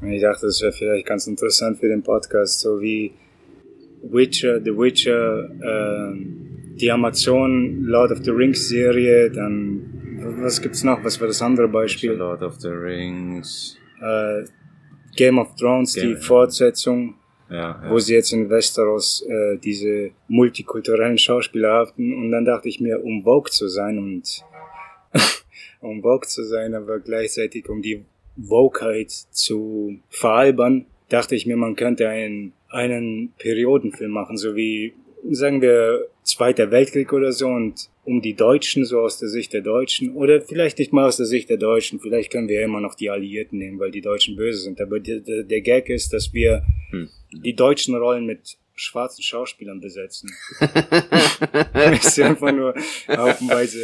Und ich dachte, das wäre vielleicht ganz interessant für den Podcast, so wie Witcher, The Witcher, äh, die Amazon Lord of the Rings Serie, dann was gibt's noch? Was war das andere Beispiel? Lord of the Rings. Äh, Game of Thrones, Game, die ja. Fortsetzung, Ja, ja. wo sie jetzt in Westeros äh, diese multikulturellen Schauspieler hatten. Und dann dachte ich mir, um Vogue zu sein und um Vogue zu sein, aber gleichzeitig um die Vogueheit zu veralbern, dachte ich mir, man könnte einen, einen Periodenfilm machen, so wie, sagen wir, Zweiter Weltkrieg oder so und um die Deutschen, so aus der Sicht der Deutschen, oder vielleicht nicht mal aus der Sicht der Deutschen, vielleicht können wir ja immer noch die Alliierten nehmen, weil die Deutschen böse sind, aber der, der, der Gag ist, dass wir Hm. die deutschen Rollen mit schwarzen Schauspielern besetzen. es ist einfach nur haufenweise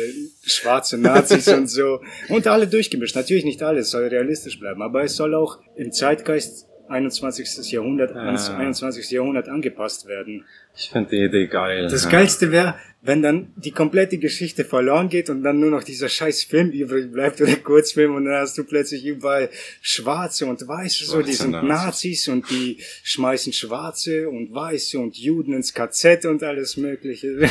schwarze Nazis und so. Und alle durchgemischt. Natürlich nicht alles, soll realistisch bleiben, aber es soll auch im Zeitgeist 21. Jahrhundert, Ah. 21. Jahrhundert angepasst werden. Ich finde die Idee geil. Das ja. Geilste wäre, wenn dann die komplette Geschichte verloren geht und dann nur noch dieser scheiß Film übrig bleibt oder Kurzfilm und dann hast du plötzlich überall Schwarze und Weiße, so die Schwarze sind Nazis. Nazis und die schmeißen Schwarze und Weiße und Juden ins KZ und alles mögliche.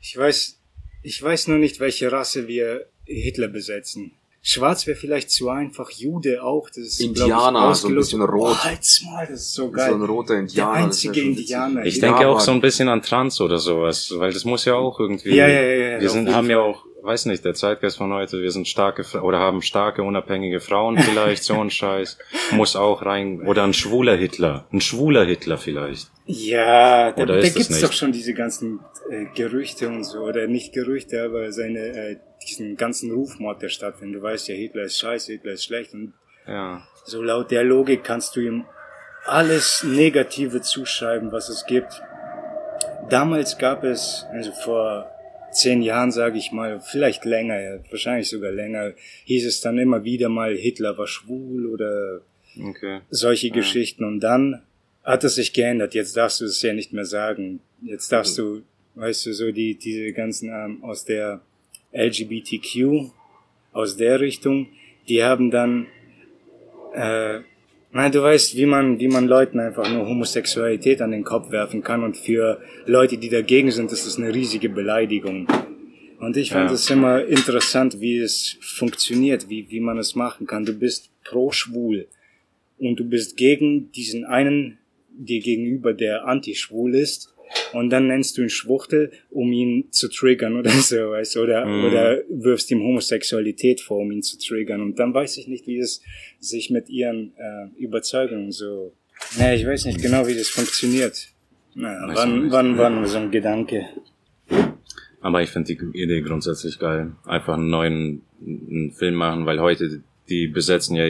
ich weiß, ich weiß nur nicht, welche Rasse wir Hitler besetzen. Schwarz wäre vielleicht zu einfach, Jude auch, das ist glaub ich, Indianer, so ein bisschen rot. Oh, halt's mal, das ist so geil. So ein roter Indianer. Der einzige. Indianer. Ich Ja, denke auch so ein bisschen an Trans oder sowas, weil das muss ja auch irgendwie. Ja, ja, ja, ja, Wir sind, haben ja auch, weiß nicht, der Zeitgeist von heute, wir sind starke oder haben starke, unabhängige Frauen vielleicht, so ein Scheiß. Muss auch rein. Oder ein schwuler Hitler. Ein schwuler Hitler vielleicht. Ja, da, Oder da ist es gibt's doch schon diese ganzen äh, Gerüchte und so, oder nicht Gerüchte, aber seine, äh, diesen ganzen Rufmord, der stattfindet. Du weißt ja, Hitler ist scheiße, Hitler ist schlecht und Ja. so laut der Logik kannst du ihm alles Negative zuschreiben, was es gibt. Damals gab es, also vor zehn Jahren sage ich mal, vielleicht länger, ja, wahrscheinlich sogar länger, hieß es dann immer wieder mal, Hitler war schwul oder Okay. solche Geschichten. Und dann hat es sich geändert. Jetzt darfst du es ja nicht mehr sagen. Jetzt darfst du, weißt du, so die, diese ganzen ähm, aus der LGBTQ, aus der Richtung, die haben dann, äh, nein, du weißt, wie man, wie man Leuten einfach nur Homosexualität an den Kopf werfen kann und für Leute, die dagegen sind, ist das eine riesige Beleidigung. Und ich fand Ja. es immer interessant, wie es funktioniert, wie, wie man es machen kann. Du bist pro schwul und du bist gegen diesen einen dir gegenüber, der anti-schwul ist, und dann nennst du ihn Schwuchtel, um ihn zu triggern oder so, weißt du, oder, Mhm. oder wirfst ihm Homosexualität vor, um ihn zu triggern. Und dann weiß ich nicht, wie es sich mit ihren äh, Überzeugungen so. Naja, ich weiß nicht genau, wie das funktioniert. Naja, Weiß wann, wann, wann so ein Gedanke. Aber ich finde die Idee grundsätzlich geil. Einfach einen neuen einen Film machen, weil heute die besetzen ja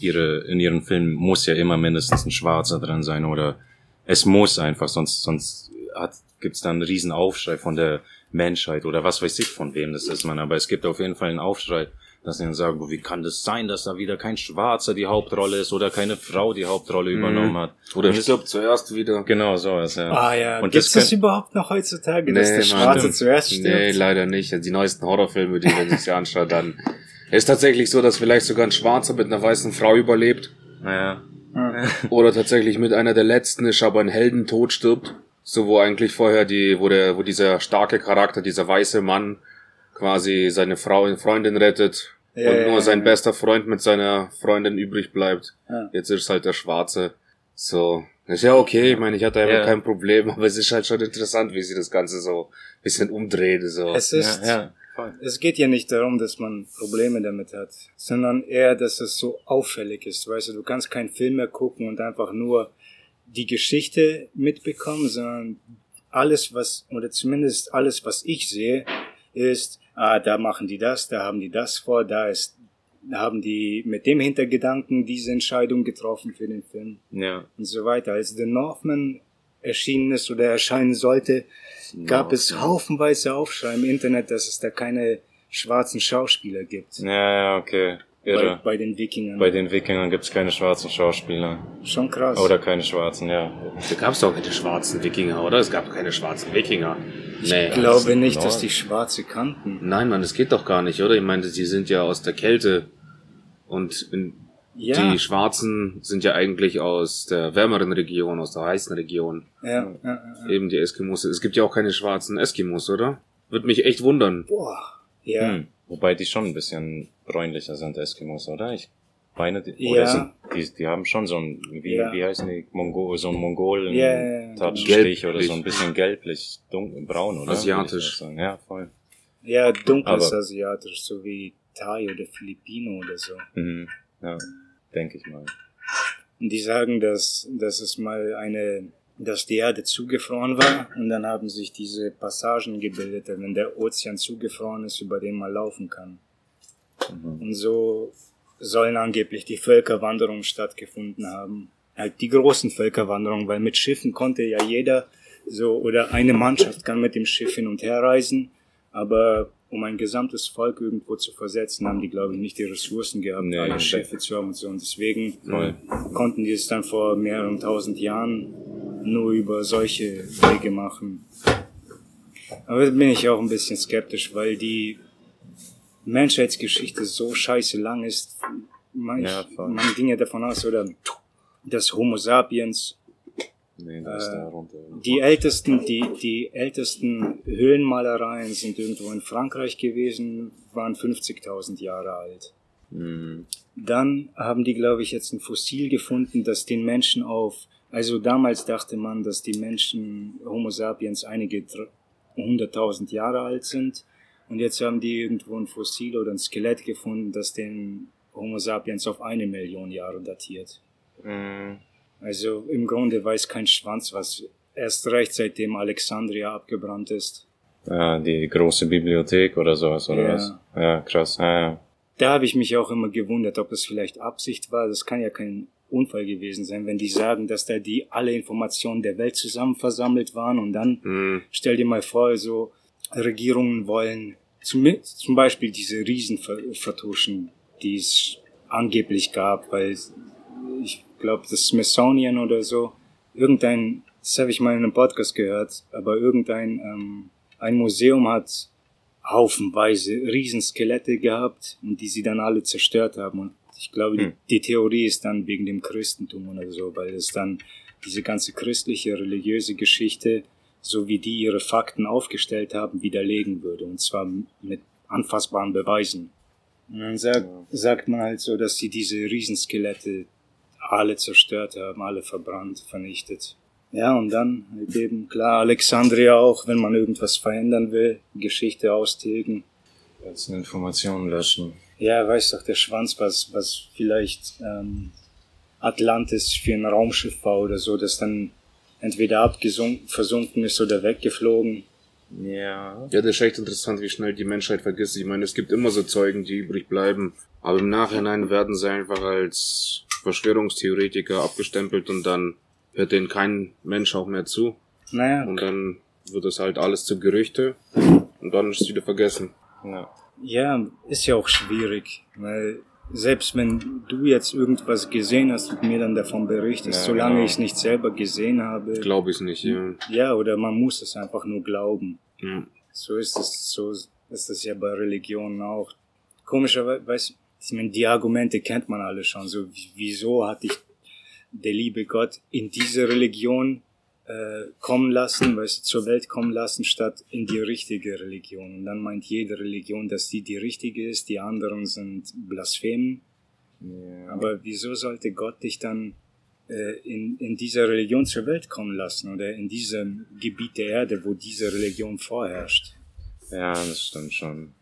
ihre, in ihren Filmen muss ja immer mindestens ein Schwarzer drin sein oder es muss einfach, sonst, sonst hat, gibt's dann einen riesen Aufschrei von der Menschheit oder was weiß ich von wem das ist, man. Aber es gibt auf jeden Fall einen Aufschrei, dass sie dann sagen, wie kann das sein, dass da wieder kein Schwarzer die Hauptrolle ist oder keine Frau die Hauptrolle übernommen hat. Oder das- stirbt zuerst wieder. Genau, sowas, ja. Ah ja, Und gibt's das das, überhaupt noch heutzutage, dass der Mann. Schwarze Stimmt. zuerst stirbt? Nee, leider nicht. Die neuesten Horrorfilme, die man sich anschaut, dann es ist tatsächlich so, dass vielleicht sogar ein Schwarzer mit einer weißen Frau überlebt. Naja. Oder tatsächlich mit einer der letzten ist, aber ein Heldentod stirbt. So, wo eigentlich vorher die, wo der, wo dieser starke Charakter, dieser weiße Mann quasi seine Frau, Freundin rettet Ja, und ja, nur ja, sein ja. bester Freund mit seiner Freundin übrig bleibt. Ja. Jetzt ist halt der Schwarze. So. Ist ja okay, ich meine, ich hatte einfach Ja. kein Problem, aber es ist halt schon interessant, wie sie das Ganze so ein bisschen umdreht, so. Es ist, Voll. es geht ja nicht darum, dass man Probleme damit hat, sondern eher, dass es so auffällig ist. Weißt du, du kannst keinen Film mehr gucken und einfach nur die Geschichte mitbekommen, sondern alles, was, oder zumindest alles, was ich sehe, ist, ah, da machen die das, da haben die das vor, da ist, haben die mit dem Hintergedanken diese Entscheidung getroffen für den Film Ja. und so weiter. Als The Northman erschienen ist oder erscheinen sollte, gab es haufenweise Aufschrei im Internet, dass es da keine schwarzen Schauspieler gibt. Ja, ja, okay. Bei, Irre. bei den Wikingern. Bei den Wikingern gibt's keine schwarzen Schauspieler. Schon krass. Oder keine schwarzen, ja. Da gab's doch keine schwarzen Wikinger, oder? Es gab keine schwarzen Wikinger. Nee. ich glaube nicht, Nord. dass die Schwarze kannten. Nein, Mann, das geht doch gar nicht, oder? Ich meine, sie sind ja aus der Kälte Und in, Ja. die Schwarzen sind ja eigentlich aus der wärmeren Region, aus der heißen Region. Ja, ja, ja, ja. Eben die Eskimos. Es gibt ja auch keine schwarzen Eskimos, oder? Würde mich echt wundern. Boah. Ja. Hm. Wobei die schon ein bisschen bräunlicher sind, Eskimos, oder? Ich meine, die, Ja. oder sind, die, die haben schon so ein, wie, Ja. wie heißen die, Mongo, so ein Mongolen Ja, ja, ja. Touchstich oder Gelblich. so ein bisschen gelblich, dunkel, braun, oder? Asiatisch. Ja, voll. Ja, dunkles Aber- Asiatisch, so wie Thai oder Filipino oder so. Mhm. Ja, denke ich mal. Und die sagen, dass, dass es mal eine, dass die Erde zugefroren war und dann haben sich diese Passagen gebildet, wenn der Ozean zugefroren ist, über den man laufen kann. Mhm. Und so sollen angeblich die Völkerwanderungen stattgefunden haben. Halt die großen Völkerwanderungen, weil mit Schiffen konnte ja jeder so oder eine Mannschaft kann mit dem Schiff hin und her reisen, aber um ein gesamtes Volk irgendwo zu versetzen, haben die glaube ich nicht die Ressourcen gehabt, Nee, alle. Schiffe zu haben und so und deswegen Voll. konnten die es dann vor mehreren tausend Jahren nur über solche Wege machen. Aber da bin ich auch ein bisschen skeptisch, weil die Menschheitsgeschichte so scheiße lang ist. Man, Ja, man ging ja davon aus, oder dass Homo sapiens Nee, da ist Äh, der runter. die ältesten, die, die ältesten Höhlenmalereien sind irgendwo in Frankreich gewesen, waren 50.000 Jahre alt. Mhm. Dann haben die, glaube ich, jetzt ein Fossil gefunden, das den Menschen auf, also damals dachte man, dass die Menschen Homo sapiens einige dr- hunderttausend Jahre alt sind. Und jetzt haben die irgendwo ein Fossil oder ein Skelett gefunden, das den Homo sapiens auf eine Million Jahre datiert. Mhm. Also im Grunde weiß kein Schwanz, was erst recht seitdem Alexandria abgebrannt ist. Ja, die große Bibliothek oder sowas, oder Ja. was? Ja, krass. Ja, ja. Da habe ich mich auch immer gewundert, ob das vielleicht Absicht war. Das kann ja kein Unfall gewesen sein, wenn die sagen, dass da die alle Informationen der Welt zusammen versammelt waren und dann Hm. stell dir mal vor, so Regierungen wollen zum, zum Beispiel diese Riesen ver vertuschen, die es angeblich gab, weil ich glaube, das Smithsonian oder so, irgendein, das habe ich mal in einem Podcast gehört, aber irgendein ähm, ein Museum hat haufenweise Riesenskelette gehabt und die sie dann alle zerstört haben. Und ich glaube, Hm. die, die Theorie ist dann wegen dem Christentum oder so, weil es dann diese ganze christliche, religiöse Geschichte, so wie die ihre Fakten aufgestellt haben, widerlegen würde. Und zwar mit anfassbaren Beweisen. Und dann sagt, sagt man halt so, dass sie diese Riesenskelette alle zerstört haben, alle verbrannt, vernichtet. Ja, und dann eben, klar, Alexandria auch, wenn man irgendwas verändern will, Geschichte austilgen. Jetzt Informationen löschen. Ja, weiß doch der Schwanz, was, was vielleicht ähm, Atlantis für ein Raumschiff war oder so, das dann entweder abgesunken, versunken ist oder weggeflogen. Ja. Ja, das ist echt interessant, wie schnell die Menschheit vergisst. Ich meine, es gibt immer so Zeugen, die übrig bleiben. Aber im Nachhinein werden sie einfach als Verschwörungstheoretiker abgestempelt und dann hört denen kein Mensch auch mehr zu. Naja, Und dann wird das halt alles zu Gerüchte und dann ist es wieder vergessen. Ja. ja, ist ja auch schwierig, weil selbst wenn du jetzt irgendwas gesehen hast und mir dann davon berichtest, Ja, solange genau. ich es nicht selber gesehen habe, Glaube ich nicht, ja. ja, oder man muss es einfach nur glauben. ja. So ist es, so ist es ja bei Religionen auch. Komischerweise, ich meine, die Argumente kennt man alle schon. So, wie- wieso hat dich der liebe Gott in diese Religion äh, kommen lassen, weißt du, zur Welt kommen lassen, statt in die richtige Religion. Und dann meint jede Religion, dass die die richtige ist, die anderen sind Blasphemen. ja. Aber wieso sollte Gott dich dann äh, in, in dieser Religion zur Welt kommen lassen oder in diesem Gebiet der Erde, wo diese Religion vorherrscht? Ja, das stimmt schon.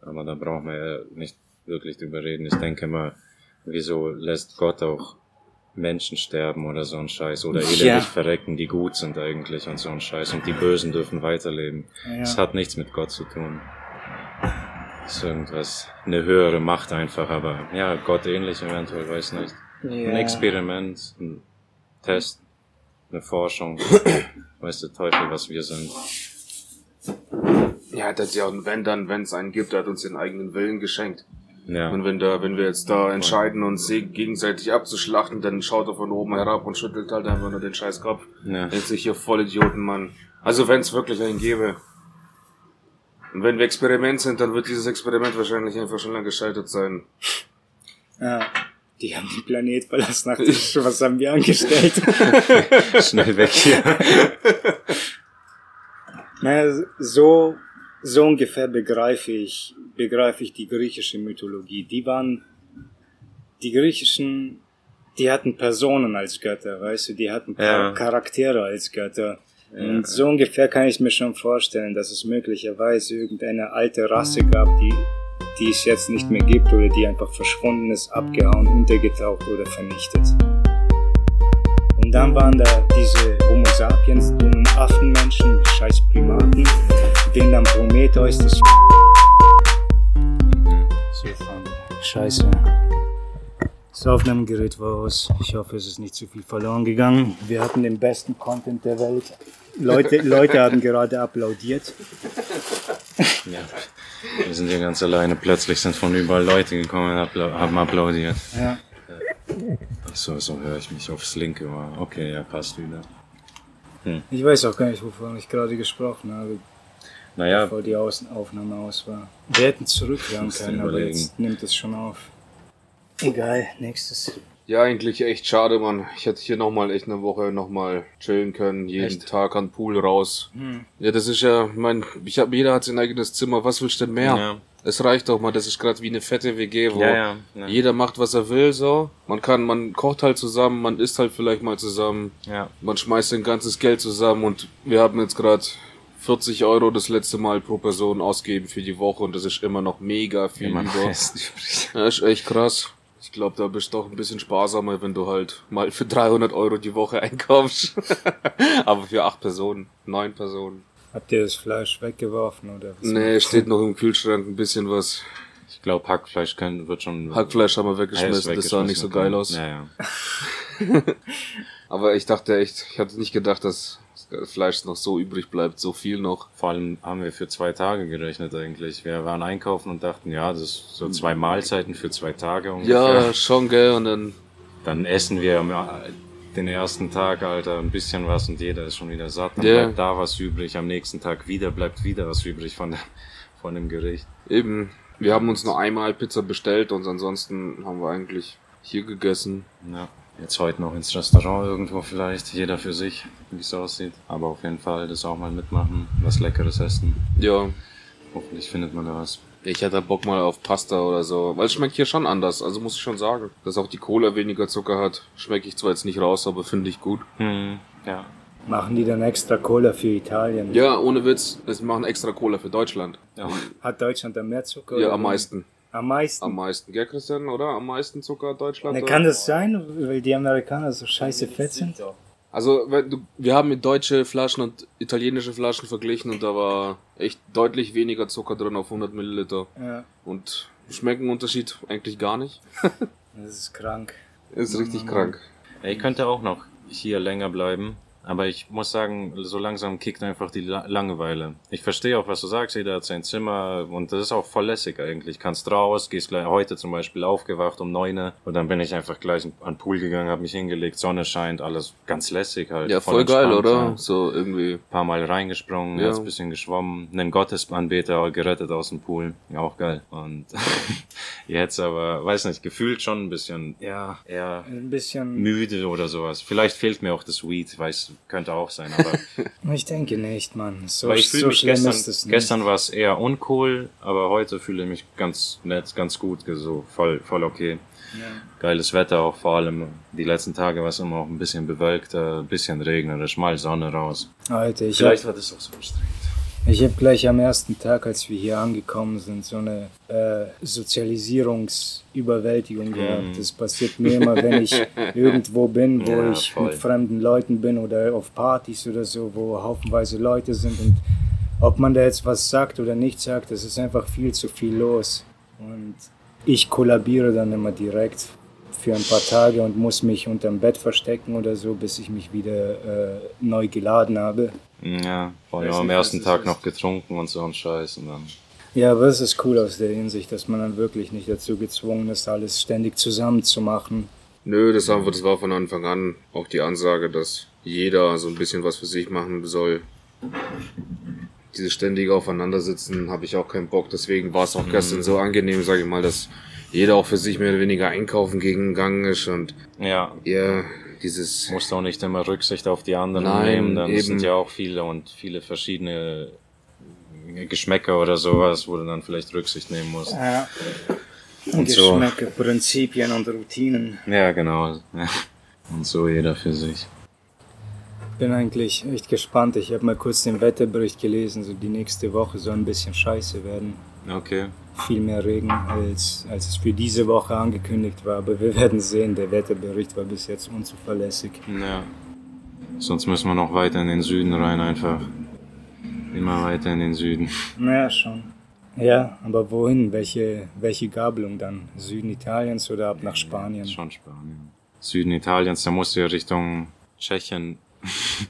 Aber da braucht man ja nicht wirklich drüber reden. Ich denke mal, wieso lässt Gott auch Menschen sterben oder so ein Scheiß oder elendig Ja. verrecken, die gut sind eigentlich und so ein Scheiß und die Bösen dürfen weiterleben. Ja. Das hat nichts mit Gott zu tun. Das ist irgendwas, eine höhere Macht einfach, aber ja, Gott ähnlich eventuell, weiß nicht. Ein Experiment, ein Test, eine Forschung, weiß der Teufel, was wir sind. Ja, das ja, und wenn dann, wenn es einen gibt, hat uns den eigenen Willen geschenkt. Ja. Und wenn da, wenn wir jetzt da entscheiden, uns se- gegenseitig abzuschlachten, dann schaut er von oben herab und schüttelt halt einfach nur den scheiß Kopf. Ja. Denkt sich hier voll Idioten, Mann. Also wenn es wirklich einen gäbe. Und wenn wir Experiment sind, dann wird dieses Experiment wahrscheinlich einfach schon lange gescheitert sein. Ja. Die haben den Planet verlassen. Schon, was haben wir angestellt? Schnell weg hier. naja, so, so ungefähr begreife ich, begreife ich die griechische Mythologie. Die waren, die griechischen, die hatten Personen als Götter, weißt du, die hatten Ja. Charaktere als Götter. Und so ungefähr kann ich mir schon vorstellen, dass es möglicherweise irgendeine alte Rasse gab, die, die es jetzt nicht mehr gibt oder die einfach verschwunden ist, abgehauen, untergetaucht oder vernichtet. Und dann waren da diese Homo sapiens, dummen Affenmenschen, die scheiß Primaten, denen dann Prometheus das Scheiße. Das Aufnahmegerät war aus. Ich hoffe, es ist nicht zu viel verloren gegangen. Wir hatten den besten Content der Welt. Leute, Leute haben gerade applaudiert. Ja. Wir sind hier ganz alleine. Plötzlich sind von überall Leute gekommen und appla- haben applaudiert. Ja. So, so höre ich mich aufs linke Ohr. Okay, ja, passt wieder. Ich weiß auch gar nicht, wovon ich gerade gesprochen habe, Naja, bevor die Außen Aufnahme aus war. Wir hätten zurückhören können, aber überlegen. jetzt nimmt es schon auf. Egal, nächstes. Ja, eigentlich echt schade, Mann. Ich hätte hier nochmal echt eine Woche nochmal chillen können. Jeden Echt? Tag an den Pool raus. Hm. Ja, das ist ja, mein, ich hab, jeder hat sein eigenes Zimmer. Was willst du denn mehr? Ja. Es reicht doch mal. Das ist gerade wie eine fette WG, wo Ja, ja, ja. jeder macht, was er will, so. Man kann, man kocht halt zusammen, man isst halt vielleicht mal zusammen. ja. Man schmeißt sein ganzes Geld zusammen und wir haben jetzt gerade 40 Euro das letzte Mal pro Person ausgegeben für die Woche und das ist immer noch mega viel Immer über. Ja, ist echt krass. Ich glaube, da bist du doch ein bisschen sparsamer, wenn du halt mal für 300 Euro die Woche einkaufst. Aber für acht Personen, neun Personen. Habt ihr das Fleisch weggeworfen oder was? Nee, steht noch im Kühlschrank ein bisschen was. Ich glaube, Hackfleisch kann, wird schon. Hackfleisch haben wir weggeschmissen, das sah nicht so geil aus. Ja, ja. Aber ich dachte echt, ich hatte nicht gedacht, dass das Fleisch noch so übrig bleibt, so viel noch. Vor allem haben wir für zwei Tage gerechnet eigentlich. Wir waren einkaufen und dachten, ja, das ist so zwei Mahlzeiten für zwei Tage ungefähr. Ja, schon, gell, und dann, Dann essen wir am- den ersten Tag, Alter, ein bisschen was und jeder ist schon wieder satt. Dann Ja. bleibt da was übrig. Am nächsten Tag wieder bleibt wieder was übrig von, der, von dem Gericht. eben, wir haben uns nur einmal Pizza bestellt und ansonsten haben wir eigentlich hier gegessen. Ja. Jetzt heute noch ins Restaurant irgendwo vielleicht, jeder für sich, wie es aussieht. Aber auf jeden Fall das auch mal mitmachen, was Leckeres essen. Ja, Hoffentlich findet man da was. Ich hätte Bock mal auf Pasta oder so, weil es schmeckt hier schon anders, also muss ich schon sagen. Dass auch die Cola weniger Zucker hat, schmecke ich zwar jetzt nicht raus, aber finde ich gut. Hm, ja. Machen die dann extra Cola für Italien? Ja, ohne Witz, wir machen extra Cola für Deutschland. ja. Hat Deutschland da mehr Zucker? Ja, am meisten. Am meisten? Am meisten, gell Christian, oder? Am meisten Zucker Deutschland? Na, oder? kann das sein, weil die Amerikaner so scheiße fett sind? Also, wenn du, wir haben mit deutsche Flaschen und italienische Flaschen verglichen und da war echt deutlich weniger Zucker drin auf 100 Milliliter. Ja, Und schmecken Unterschied eigentlich gar nicht. das ist krank. Ist richtig krank. Ich könnte auch noch hier länger bleiben, aber ich muss sagen, so langsam kickt einfach die La Langeweile. Ich verstehe auch, was du sagst, jeder hat sein Zimmer und das ist auch voll lässig eigentlich. Kannst raus, gehst gleich heute zum Beispiel aufgewacht um neune und dann bin ich einfach gleich an den Pool gegangen, habe mich hingelegt, Sonne scheint, alles ganz lässig halt. Ja, voll geil, entspannt, oder? So irgendwie. Ein paar Mal reingesprungen, Ja. jetzt ein bisschen geschwommen, einen Gottesanbeter gerettet aus dem Pool, ja, auch geil. Und jetzt aber, weiß nicht, gefühlt schon ein bisschen, ja, eher Ein bisschen. müde oder sowas. Vielleicht fehlt mir auch das Weed, weiß, könnte auch sein, aber Ich denke nicht, Mann. So, weil ich fühle so mich schlimm gestern, ist es nicht. gestern war es eher uncool, aber heute fühle ich mich ganz nett, ganz gut, so voll, voll okay. Geiles Wetter auch vor allem. Die letzten Tage war es immer auch ein bisschen bewölkt, äh, ein bisschen regnerisch, mal Sonne raus. Alter, ich Vielleicht hab, war das auch so anstrengend. Ich hab gleich am ersten Tag, als wir hier angekommen sind, so eine äh, Sozialisierungsüberwältigung gehabt. Das passiert mir immer, wenn ich irgendwo bin, wo Ja, ich voll. mit fremden Leuten bin oder auf Partys oder so, wo haufenweise Leute sind und ob man da jetzt was sagt oder nicht sagt, es ist einfach viel zu viel los. Und ich kollabiere dann immer direkt für ein paar Tage und muss mich unterm Bett verstecken oder so, bis ich mich wieder äh, neu geladen habe. Ja, vor allem am ersten Tag noch getrunken und so ein Scheiß und dann. Ja, aber es ist cool aus der Hinsicht, dass man dann wirklich nicht dazu gezwungen ist, alles ständig zusammen zu machen. Nö, das, haben wir, das war von Anfang an auch die Ansage, dass jeder so ein bisschen was für sich machen soll. Dieses ständige Aufeinandersitzen habe ich auch keinen Bock. Deswegen war es auch gestern so angenehm, sage ich mal, dass jeder auch für sich mehr oder weniger einkaufen gegangen ist und Ja, eher dieses musst auch nicht immer Rücksicht auf die anderen Nein, nehmen. Dann eben. sind ja auch viele und viele verschiedene Geschmäcker oder sowas, wo du dann vielleicht Rücksicht nehmen musst. Ja. Und so. Geschmäcker, Prinzipien und Routinen. Ja, genau. Ja. Und so jeder für sich. Bin eigentlich echt gespannt. Ich habe mal kurz den Wetterbericht gelesen. So die nächste Woche soll ein bisschen scheiße werden. Okay. Viel mehr Regen, als, als es für diese Woche angekündigt war. Aber wir werden sehen. Der Wetterbericht war bis jetzt unzuverlässig. Ja. Sonst müssen wir noch weiter in den Süden rein einfach. Immer weiter in den Süden. Naja, schon. Ja, aber wohin? Welche, welche Gabelung dann? Süden Italiens oder ab nach Spanien? Schon Spanien. Süden Italiens, da musst du ja Richtung Tschechien.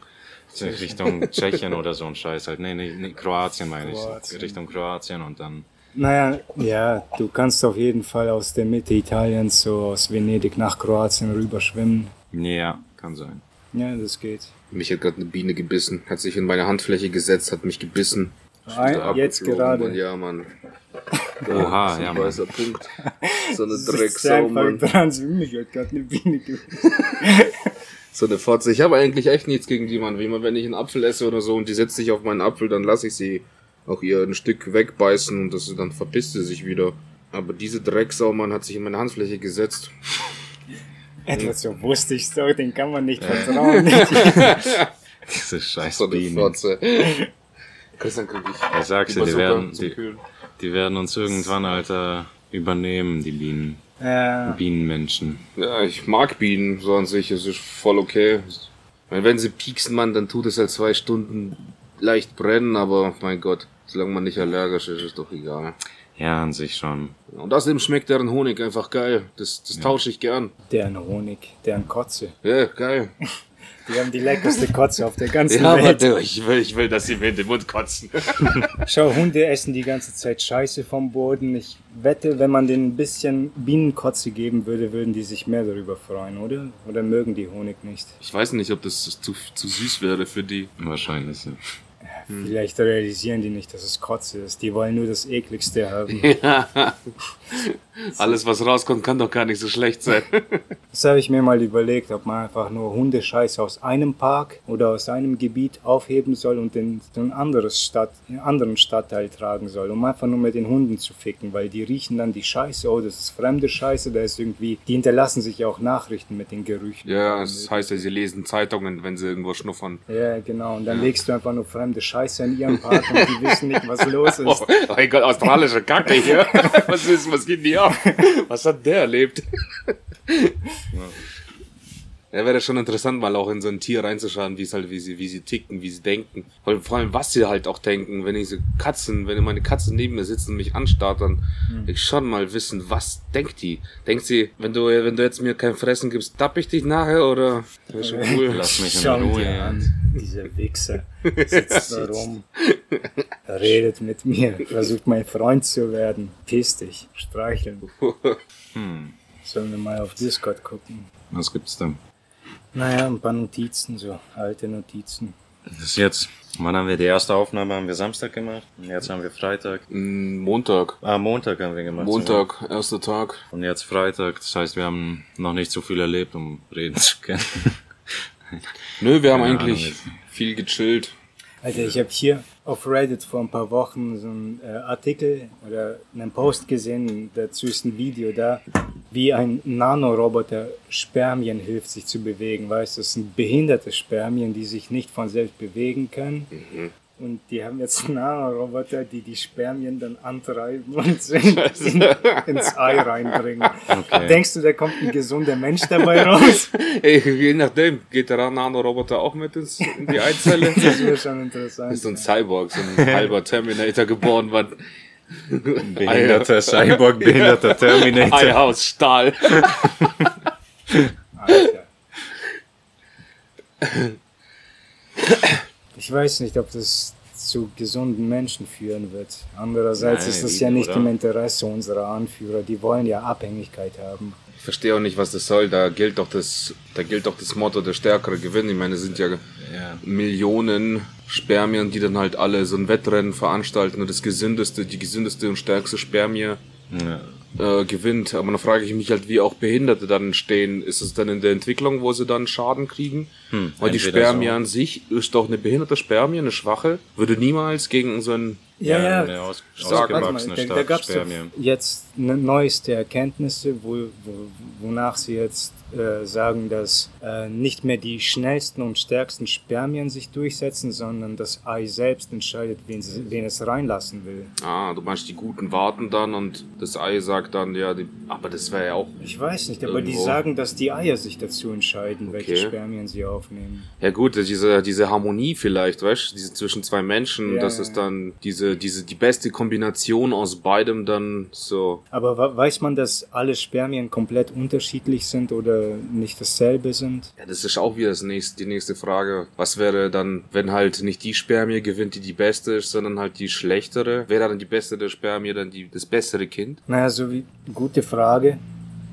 Richtung Tschechien oder so ein Scheiß halt. Nee, nee, nee Kroatien meine ich. Kroatien. Richtung Kroatien und dann. Naja, ja, du kannst auf jeden Fall aus der Mitte Italiens, so aus Venedig nach Kroatien rüber schwimmen. Ja, kann sein. Ja, das geht. mich hat gerade eine Biene gebissen, hat sich in meine Handfläche gesetzt, hat mich gebissen. Ein, Da jetzt gerade. Mann, ja, Mann. Oha, so ja, Mann. weißer Punkt. So eine Drecksau, Mann. dran, so mich hat gerade eine Biene ge- So eine Fotze. Ich habe eigentlich echt nichts gegen die, Mann. Wie man, wenn ich einen Apfel esse oder so und die setzt sich auf meinen Apfel, dann lasse ich sie auch ihr ein Stück wegbeißen und das, dann verpisst sie sich wieder. Aber diese Drecksau, Mann, hat sich in meine Handfläche gesetzt. Etwas so wusste ich's doch, den kann man nicht vertrauen. Diese scheiß So Bienen. Fotze. Christian, krieg ich. Ich sag's dir, Lieber die werden, die, die werden uns irgendwann, Alter, übernehmen, die Bienen. ja, Bienenmenschen. Ja, ich mag Bienen so an sich, es ist voll okay. Wenn sie pieksen, Mann, dann tut es halt zwei Stunden leicht brennen, aber mein Gott, solange man nicht allergisch ist, ist doch egal. Ja, an sich schon. Und außerdem schmeckt deren Honig einfach geil. Das, das tausche ich gern. deren Honig, deren Kotze. Ja, geil. Die haben die leckerste Kotze auf der ganzen Ja, aber Welt. du, ich will, ich will, dass sie mir in den Mund kotzen. Schau, Hunde essen die ganze Zeit Scheiße vom Boden. Ich wette, wenn man denen ein bisschen Bienenkotze geben würde, würden die sich mehr darüber freuen, oder? Oder mögen die Honig nicht? Ich weiß nicht, ob das zu, zu süß wäre für die. Wahrscheinlich, ja. Vielleicht realisieren die nicht, dass es Kotze ist. Die wollen nur das ekligste haben. Alles, was rauskommt, kann doch gar nicht so schlecht sein. Das habe ich mir mal überlegt, ob man einfach nur Hundescheiße aus einem Park oder aus einem Gebiet aufheben soll und in ein anderes Stadt, in einen anderen Stadtteil tragen soll, um einfach nur mit den Hunden zu ficken, weil die riechen dann die Scheiße, oh, das ist fremde Scheiße, da ist irgendwie, die hinterlassen sich ja auch Nachrichten mit den Gerüchen. Ja, es heißt ja, sie lesen Zeitungen, wenn sie irgendwo schnuffern. Ja, genau. Und dann legst du einfach nur fremde Scheiße in ihrem Park und die wissen nicht, was los Oh, ist. mein Gott, australische Kacke hier. Was ist, was geht denn hier ab? Was hat der erlebt? Ja, wäre schon interessant, mal auch in so ein Tier reinzuschauen, wie es halt, wie sie, wie sie ticken, wie sie denken. Vor vor allem, was sie halt auch denken. Wenn ich so Katzen, wenn meine Katze neben mir sitzt und mich anstarrt, dann will ich schon mal wissen, was denkt die? Denkt sie, wenn du, wenn du jetzt mir kein Fressen gibst, tapp ich dich nachher oder? Wäre schon cool. Lass mich in Ruhe. dir an, dieser Wichser sitzt da rum, redet mit mir, versucht mein Freund zu werden. Piss dich, streicheln. Hm. Sollen wir mal auf Discord gucken? Was gibt's denn? Naja, ein paar Notizen, so alte Notizen. Das ist jetzt. Wann haben wir die erste Aufnahme? Haben wir Samstag gemacht. Und jetzt haben wir Freitag. Mm, Montag. Ah, Montag haben wir gemacht. Montag, erster Tag. Und jetzt Freitag. Das heißt, wir haben noch nicht so viel erlebt, um reden zu können. Nö, wir haben Keine eigentlich Ahnung. viel gechillt. Alter, ich habe hier auf Reddit vor ein paar Wochen so einen äh, Artikel oder einen Post gesehen, dazu ist ein Video da, wie ein Nanoroboter Spermien hilft, sich zu bewegen. Weißt du, das sind behinderte Spermien, die sich nicht von selbst bewegen können. Und die haben jetzt Nanoroboter, die die Spermien dann antreiben und in, in, ins Ei reinbringen. Okay. Denkst du, da kommt ein gesunder Mensch dabei raus? Ey, je nachdem, geht der Nanoroboter auch mit ins, in die Eizelle? Das wäre schon interessant. ist so ein Cyborg, so ein halber Terminator geboren worden. Behinderter Cyborg, behinderter Terminator. Ei aus Stahl. Alter. Ich weiß nicht, ob das zu gesunden Menschen führen wird. Andererseits Nein, ist das ja nicht oder? im Interesse unserer Anführer. Die wollen ja Abhängigkeit haben. Ich verstehe auch nicht, was das soll. Da gilt doch das, da gilt doch das Motto, der Stärkere gewinnt. Ich meine, es sind ja Ja. Millionen Spermien, die dann halt alle so ein Wettrennen veranstalten und das gesündeste, die gesündeste und stärkste Spermie ja. Äh, gewinnt. Aber dann frage ich mich halt, wie auch Behinderte dann stehen. Ist es dann in der Entwicklung, wo sie dann Schaden kriegen? Hm, Weil die Spermie so. an sich ist doch eine behinderte Spermie, eine schwache, würde niemals gegen so ein Ja, ja. eine aus, Stark, Warte mal, ausgewachsene da, da gab es Spermie. jetzt neueste Erkenntnisse, wo, wo, wonach sie jetzt äh, sagen, dass äh, nicht mehr die schnellsten und stärksten Spermien sich durchsetzen, sondern das Ei selbst entscheidet, wen, wen es reinlassen will. Ah, du meinst, die Guten warten dann und das Ei sagt dann, ja, die, aber das wäre ja auch. Ich weiß nicht, aber die Irgendwo. sagen, dass die Eier sich dazu entscheiden, welche Okay. Spermien sie aufnehmen. Ja gut, diese, diese Harmonie vielleicht, weißt du, diese zwischen zwei Menschen, Ja, das ja, ist dann diese, diese, die beste Kombination aus beidem dann so. Aber weiß man, dass alle Spermien komplett unterschiedlich sind oder nicht dasselbe sind? Ja, das ist auch wieder das nächste, die nächste Frage. Was wäre dann, wenn halt nicht die Spermie gewinnt, die die beste ist, sondern halt die schlechtere? Wäre dann die beste der Spermie dann die, das bessere Kind? Naja, so wie, gute Frage.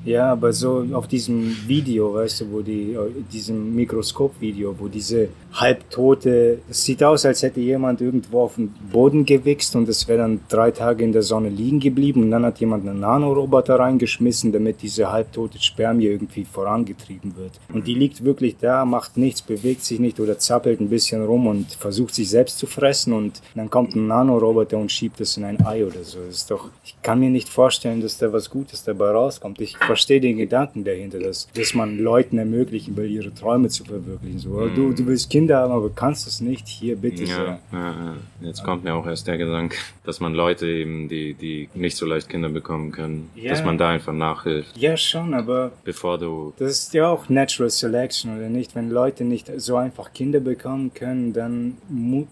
Ja, aber so auf diesem Video, weißt du, wo die, äh, diesem Mikroskopvideo, wo diese halbtote, es sieht aus, als hätte jemand irgendwo auf den Boden gewichst und es wäre dann drei Tage in der Sonne liegen geblieben und dann hat jemand einen Nanoroboter reingeschmissen, damit diese halbtote Spermie irgendwie vorangetrieben wird. Und die liegt wirklich da, macht nichts, bewegt sich nicht oder zappelt ein bisschen rum und versucht sich selbst zu fressen und dann kommt ein Nanoroboter und schiebt es in ein Ei oder so. Das ist doch, ich kann mir nicht vorstellen, dass da was Gutes dabei rauskommt. Ich verstehe den Gedanken dahinter, dass, dass man Leuten ermöglichen will, ihre Träume zu verwirklichen. So, oh, du, du willst Kinder haben, aber kannst es nicht. Hier, bitte Ja, sehr. ja. Jetzt kommt mir auch erst der Gedanke, dass man Leute eben, die, die nicht so leicht Kinder bekommen können, Ja. dass man da einfach nachhilft, Ja, schon, aber bevor du Das ist ja auch Natural Selection, oder nicht? Wenn Leute nicht so einfach Kinder bekommen können, dann.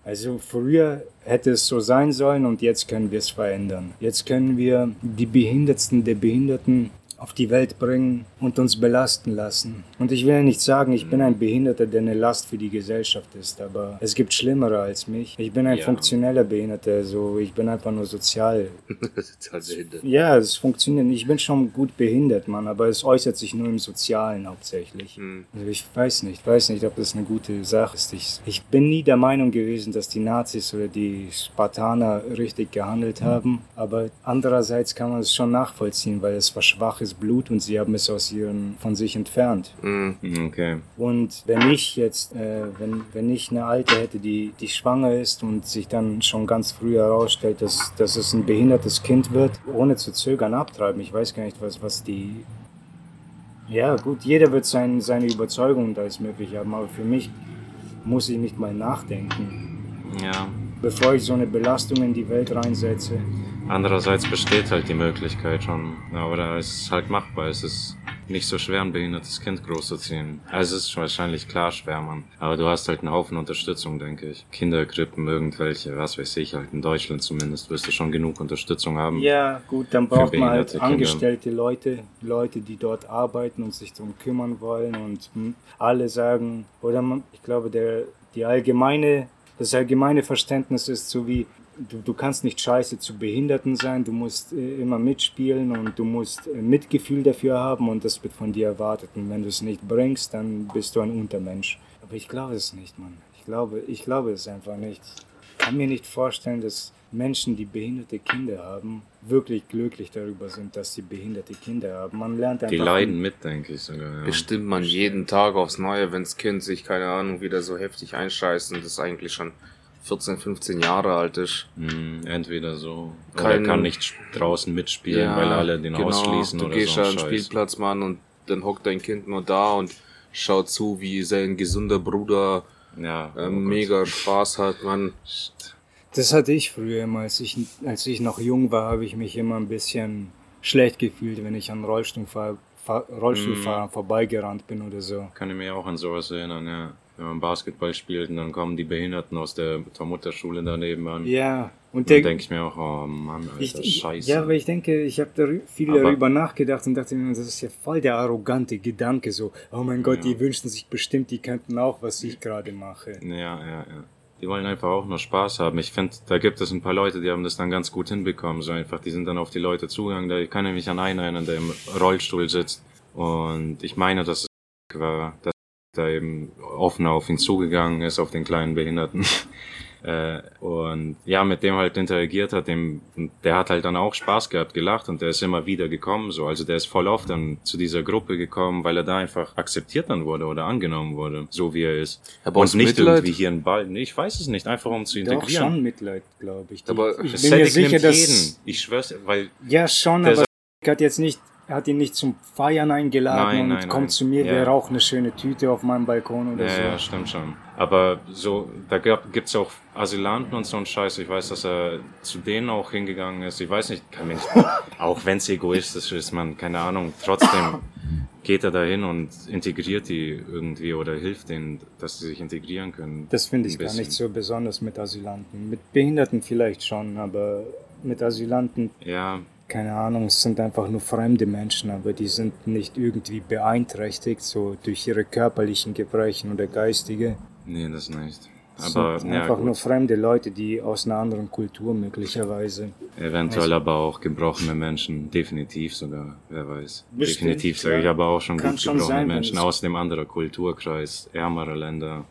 Also früher hätte es so sein sollen und jetzt können wir es verändern. Jetzt können wir die Behindertsten der Behinderten auf die Welt bringen und uns belasten lassen. Und ich will nicht sagen, ich bin ein Behinderter, der eine Last für die Gesellschaft ist, aber es gibt Schlimmere als mich. Ich bin ein Ja. funktioneller Behinderter, so ich bin einfach nur sozial halt behindert. ja, es funktioniert. Ich bin schon gut behindert, Mann, aber es äußert sich nur im Sozialen hauptsächlich. Hm. Also ich weiß nicht, weiß nicht, ob das eine gute Sache ist. Ich, ich bin nie der Meinung gewesen, dass die Nazis oder die Spartaner richtig gehandelt haben, aber andererseits kann man es schon nachvollziehen, weil es war schwaches Blut und sie haben es aus ihren, von sich entfernt. Hm. Okay. Und wenn ich jetzt, äh, wenn, wenn ich eine Alte hätte, die, die schwanger ist und sich dann schon ganz früh herausstellt, dass, dass es ein behindertes Kind wird, ohne zu zögern abtreiben. Ich weiß gar nicht, was, was die. Ja, gut, jeder wird sein, seine Überzeugungen da als möglich haben, aber für mich muss ich nicht mal nachdenken, Ja. bevor ich so eine Belastung in die Welt reinsetze. Andererseits besteht halt die Möglichkeit schon, ja, oder es ist halt machbar. Es ist nicht so schwer, ein behindertes Kind großzuziehen. Also es ist wahrscheinlich klar schwer, Mann. Aber du hast halt einen Haufen Unterstützung, denke ich. Kinderkrippen, irgendwelche, was weiß ich, halt in Deutschland zumindest wirst du schon genug Unterstützung haben. Ja, gut, dann braucht man halt behinderte Kinder. angestellte Leute, Leute, die dort arbeiten und sich darum kümmern wollen und hm, alle sagen, oder man, ich glaube, der, die allgemeine, das allgemeine Verständnis ist so wie, du, du kannst nicht scheiße zu Behinderten sein, du musst äh, immer mitspielen und du musst äh, Mitgefühl dafür haben und das wird von dir erwartet und wenn du es nicht bringst, dann bist du ein Untermensch. Aber ich glaube es nicht, Mann. Ich glaube, ich glaube es einfach nicht. Ich kann mir nicht vorstellen, dass Menschen, die behinderte Kinder haben, wirklich glücklich darüber sind, dass sie behinderte Kinder haben. Man lernt einfach. Die leiden mit, denke ich sogar. Ja. Bestimmt man jeden Tag aufs Neue, wenns Kind sich, keine Ahnung, wieder so heftig einscheißt und das eigentlich schon 14, 15 Jahre alt ist. Hm, entweder so. Kein- oder kann nicht draußen mitspielen, weil alle den genau. ausschließen Du oder gehst so. ja ein an den. Spielplatz, Mann, und dann hockt dein Kind nur da und schaut zu, wie sein gesunder Bruder Ja, äh, oh Gott. mega Spaß hat, Mann. Das hatte ich früher immer. Als ich, als ich noch jung war, habe ich mich immer ein bisschen schlecht gefühlt, wenn ich an Rollstuhlfahr Fahr Rollstuhlfahrern vorbeigerannt bin oder so. Kann ich mich auch an sowas erinnern, ja. Wenn man Basketball spielt und dann kommen die Behinderten aus der Mutterschule daneben an. Ja, und Dann der, denke ich mir auch, oh Mann, Alter, Ich, Scheiße. ja, aber ich denke, ich habe darü- viel Aber- darüber nachgedacht und dachte mir, das ist ja voll der arrogante Gedanke, so, oh mein Gott, die wünschen sich bestimmt, die könnten auch, was ich gerade mache. Ja, ja, ja. Die wollen einfach auch nur Spaß haben. Ich finde, da gibt es ein paar Leute, die haben das dann ganz gut hinbekommen. So einfach, die sind dann auf die Leute zugegangen. Da kann ich mich an einen erinnern, der im Rollstuhl sitzt. Und ich meine, dass es war, da eben offen auf ihn zugegangen ist, auf den kleinen Behinderten. Äh, und ja, mit dem halt interagiert hat, dem, der hat halt dann auch Spaß gehabt, gelacht und der ist immer wieder gekommen, so. Also der ist voll oft dann zu dieser Gruppe gekommen, weil er da einfach akzeptiert dann wurde oder angenommen wurde, so wie er ist. Aber und nicht Mitleid? irgendwie hier ein Ball. Nee, ich weiß es nicht, einfach um zu Doch integrieren. schon Mitleid, glaube ich. Die, Aber ich bin mir sicher, nimmt dass jeden. Ich schwör's, weil ja schon, aber hat jetzt nicht hat ihn nicht zum Feiern eingeladen Nein, und nein, kommt nein. zu mir, Ja. wir rauchen eine schöne Tüte auf meinem Balkon oder Ja, so. ja, stimmt schon. Aber so, da gab, gibt's auch Asylanten und so einen Scheiß. Ich weiß, dass er zu denen auch hingegangen ist. Ich weiß nicht, kann mir nicht, auch wenn's egoistisch ist, man, keine Ahnung, trotzdem geht er dahin und integriert die irgendwie oder hilft denen, dass sie sich integrieren können. Das finde ich gar nicht so besonders mit Asylanten. Mit Behinderten vielleicht schon, aber mit Asylanten, Ja, keine Ahnung, es sind einfach nur fremde Menschen, aber die sind nicht irgendwie beeinträchtigt, so durch ihre körperlichen Gebrechen oder geistige. nee, das nicht. Es Aber, sind ja, einfach gut. nur fremde Leute, die aus einer anderen Kultur möglicherweise. Eventuell aber auch gebrochene Menschen, definitiv sogar, wer weiß. Bestimmt, definitiv sage ich aber auch schon gut gebrochene sein, Menschen aus dem anderen Kulturkreis, ärmere Länder.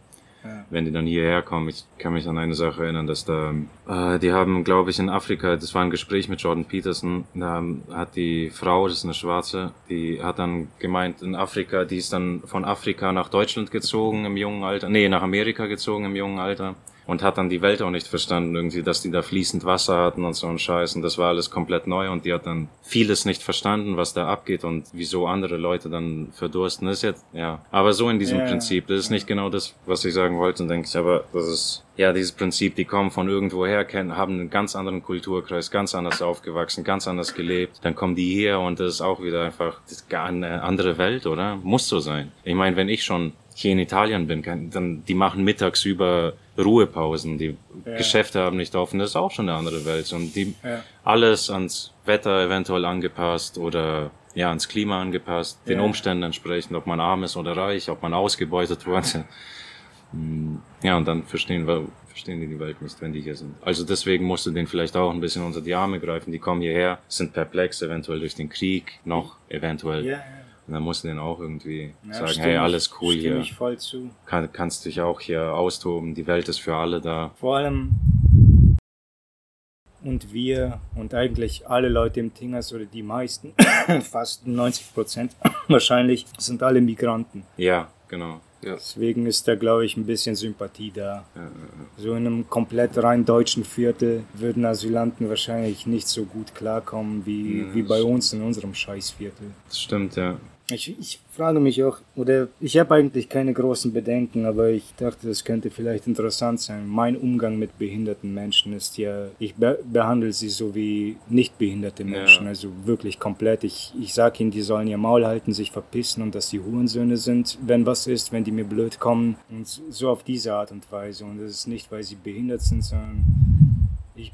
Ja. Wenn die dann hierher kommen, ich kann mich an eine Sache erinnern, dass da, äh, die haben, glaube ich, in Afrika, das war ein Gespräch mit Jordan Peterson, da hat die Frau, das ist eine Schwarze, die hat dann gemeint, in Afrika, die ist dann von Afrika nach Deutschland gezogen im jungen Alter, nee, nach Amerika gezogen im jungen Alter und hat dann die Welt auch nicht verstanden, irgendwie, dass die da fließend Wasser hatten und so ein Scheiß und das war alles komplett neu und die hat dann vieles nicht verstanden, was da abgeht und wieso andere Leute dann verdursten. Das ist jetzt, ja, aber so in diesem Ja, Prinzip, das ist nicht genau das, was ich sagen wollte, denke ich, aber das ist, ja, dieses Prinzip, die kommen von irgendwoher, kennen, haben einen ganz anderen Kulturkreis, ganz anders aufgewachsen, ganz anders gelebt, dann kommen die hier und das ist auch wieder einfach, das ist gar eine andere Welt, oder? Muss so sein. Ich meine, wenn ich schon hier in Italien bin, kann, dann, die machen mittags über Ruhepausen, die Ja. Geschäfte haben nicht offen, das ist auch schon eine andere Welt und die, Ja. alles ans Wetter eventuell angepasst oder ja, ans Klima angepasst, den Ja. Umständen entsprechend, ob man arm ist oder reich, ob man ausgebeutet wurde. Ja, und dann verstehen wir, verstehen die die Welt nicht, wenn die hier sind. Also deswegen musst du denen vielleicht auch ein bisschen unter die Arme greifen. Die kommen hierher, sind perplex, eventuell durch den Krieg, noch eventuell. Ja, ja. Und dann musst du denen auch irgendwie Ja, sagen, stimme hey, alles cool stimme hier. ich voll zu. Kann, kannst dich auch hier austoben, die Welt ist für alle da. Vor allem und wir und eigentlich alle Leute im Tingers oder die meisten, fast 90 Prozent wahrscheinlich, sind alle Migranten. Ja, genau. Deswegen ist da, glaube ich, ein bisschen Sympathie da. Ja, ja, So in einem komplett rein deutschen Viertel würden Asylanten wahrscheinlich nicht so gut klarkommen wie, Ja, wie bei uns in unserem Scheißviertel. Das stimmt, ja. Ich, ich frage mich auch, oder ich habe eigentlich keine großen Bedenken, aber ich dachte, das könnte vielleicht interessant sein. Mein Umgang mit behinderten Menschen ist ja, ich be behandle sie so wie nicht behinderte Menschen, Ja. also wirklich komplett. Ich, ich sage ihnen, die sollen ihr Maul halten, sich verpissen und dass die Hurensöhne sind, wenn was ist, wenn die mir blöd kommen. Und so auf diese Art und Weise. Und das ist nicht, weil sie behindert sind, sondern ich,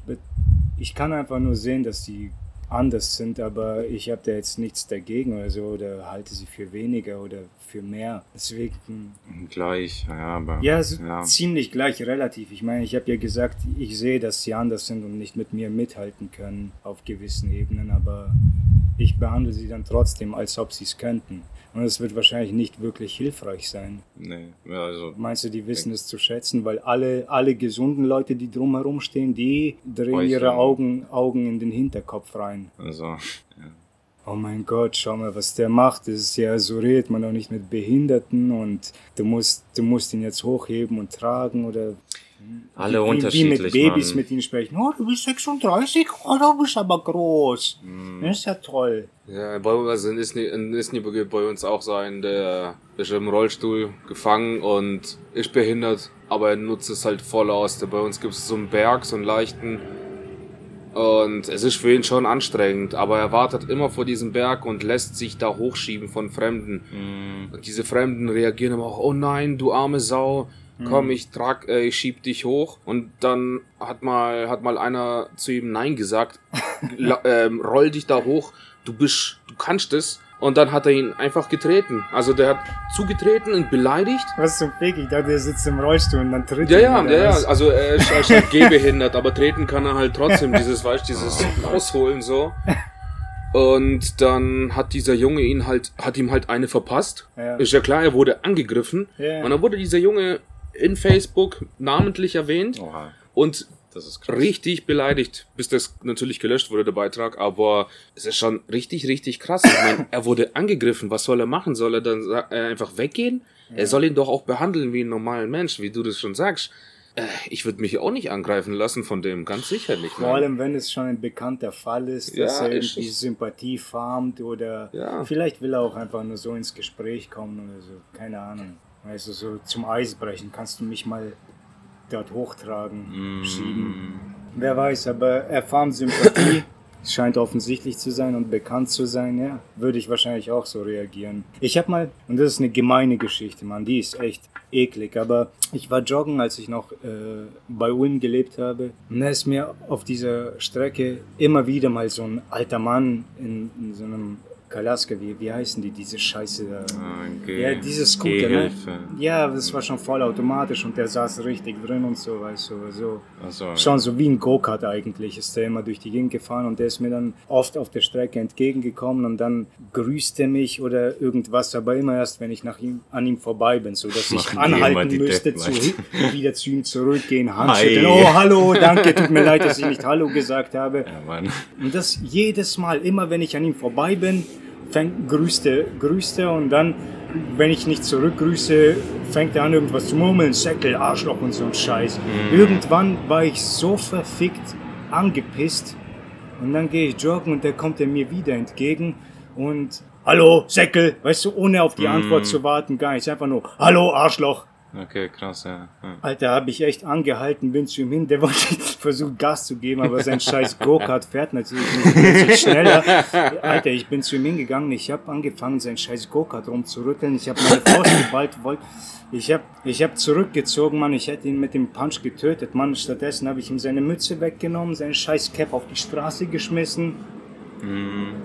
ich kann einfach nur sehen, dass sie anders sind, aber ich habe da jetzt nichts dagegen oder so oder halte sie für weniger oder für mehr. Deswegen, Gleich, ja, aber. ja, so ja. ziemlich gleich relativ. Ich meine, ich habe ja gesagt, ich sehe, dass sie anders sind und nicht mit mir mithalten können auf gewissen Ebenen, aber ich behandle sie dann trotzdem, als ob sie es könnten. Und es wird wahrscheinlich nicht wirklich hilfreich sein. Nee, also. Meinst du, die wissen es zu schätzen? Weil alle, alle gesunden Leute, die drumherum stehen, die drehen Heucheln. ihre Augen, Augen in den Hinterkopf rein. Also, ja. Oh mein Gott, schau mal, was der macht. Das ist ja, so redet man doch nicht mit Behinderten und du musst, du musst ihn jetzt hochheben und tragen oder Alle wie, unterschiedlich. wie mit Babys Mann. mit ihnen sprechen. Oh, du bist 36, oh, du bist aber groß. Hm. Das ist ja toll. Ja, bei, also in Isni, in Isni bei uns auch sein, der ist im Rollstuhl gefangen und ist behindert, aber er nutzt es halt voll aus. Bei uns gibt es so einen Berg, so einen leichten. Und es ist für ihn schon anstrengend, aber er wartet immer vor diesem Berg und lässt sich da hochschieben von Fremden. Hm. Und diese Fremden reagieren immer auch, oh nein, du arme Sau, komm, ich trag, äh, ich schieb dich hoch. Und dann hat mal, hat mal einer zu ihm Nein gesagt, La, ähm, roll dich da hoch, du bist, du kannst es. Und dann hat er ihn einfach getreten. Also der hat zugetreten und beleidigt. Was zum Fick? Ich dachte, er sitzt im Rollstuhl und dann tritt Ja, er ja, ja, ja. Also er ist, er ist halt gehbehindert, aber treten kann er halt trotzdem dieses, weißt, dieses Ausholen so. Und dann hat dieser Junge ihn halt, hat ihm halt eine verpasst. Ja. Ist ja klar, er wurde angegriffen. Ja. Und dann wurde dieser Junge in Facebook namentlich erwähnt. Oha. und Das ist krass. richtig beleidigt, bis das natürlich gelöscht wurde, der Beitrag. Aber es ist schon richtig, richtig krass. Ich meine, er wurde angegriffen. Was soll er machen? Soll er dann äh, einfach weggehen? Er soll ihn doch auch behandeln wie einen normalen Mensch, wie du das schon sagst. Äh, ich würde mich auch nicht angreifen lassen von dem, ganz sicher nicht. Vor allem, wenn es schon ein bekannter Fall ist, dass Ja, er irgendwie. Sympathie farmt oder Ja. vielleicht will er auch einfach nur so ins Gespräch kommen oder so. Keine Ahnung. Du, so zum Eisbrechen kannst du mich mal dort hochtragen, schieben. Wer weiß, aber er farmt Sympathie. Scheint offensichtlich zu sein und bekannt zu sein, ja. Würde ich wahrscheinlich auch so reagieren. Ich habe mal, und das ist eine gemeine Geschichte, Mann, die ist echt eklig, aber ich war joggen, als ich noch äh, bei Ulm gelebt habe. Und da ist mir auf dieser Strecke immer wieder mal so ein alter Mann in, in so einem Kalaska, wie, wie heißen die, diese Scheiße da? Ah, Ja, dieses Scooter, ne? Ja, das war schon vollautomatisch und der saß richtig drin und so, weißt du, so. Also, Schon so wie ein Go-Kart eigentlich ist der immer durch die Gegend gefahren und der ist mir dann oft auf der Strecke entgegengekommen und dann grüßt er mich oder irgendwas, aber immer erst, wenn ich nach ihm, an ihm vorbei bin, so dass ich anhalten müsste, zu, wieder zu ihm zurückgehen, Handschütteln, oh hallo, danke, tut mir leid, dass ich nicht Hallo gesagt habe. ja. Und das jedes Mal, immer wenn ich an ihm vorbei bin, fängt, grüßt, er, grüßt er und dann, wenn ich nicht zurückgrüße, fängt er an irgendwas zu murmeln, Säckel, Arschloch und so ein Scheiß. Irgendwann war ich so verfickt angepisst und dann gehe ich joggen und da kommt er mir wieder entgegen und Hallo, Säckel, weißt du, ohne auf die Antwort zu warten, gar nichts, einfach nur Hallo, Arschloch. Okay, krass, ja. ja. Alter, habe ich echt angehalten, bin zu ihm hin. Der wollte versucht Gas zu geben, aber sein scheiß Go-Kart fährt natürlich nicht, schneller. Alter, ich bin zu ihm hingegangen. Ich habe angefangen, sein scheiß Go-Kart rumzurütteln. Ich habe meine Faust geballt, wollte. Ich habe ich hab zurückgezogen, Mann. Ich hätte ihn mit dem Punch getötet, Mann. Stattdessen habe ich ihm seine Mütze weggenommen, seinen scheiß Cap auf die Straße geschmissen.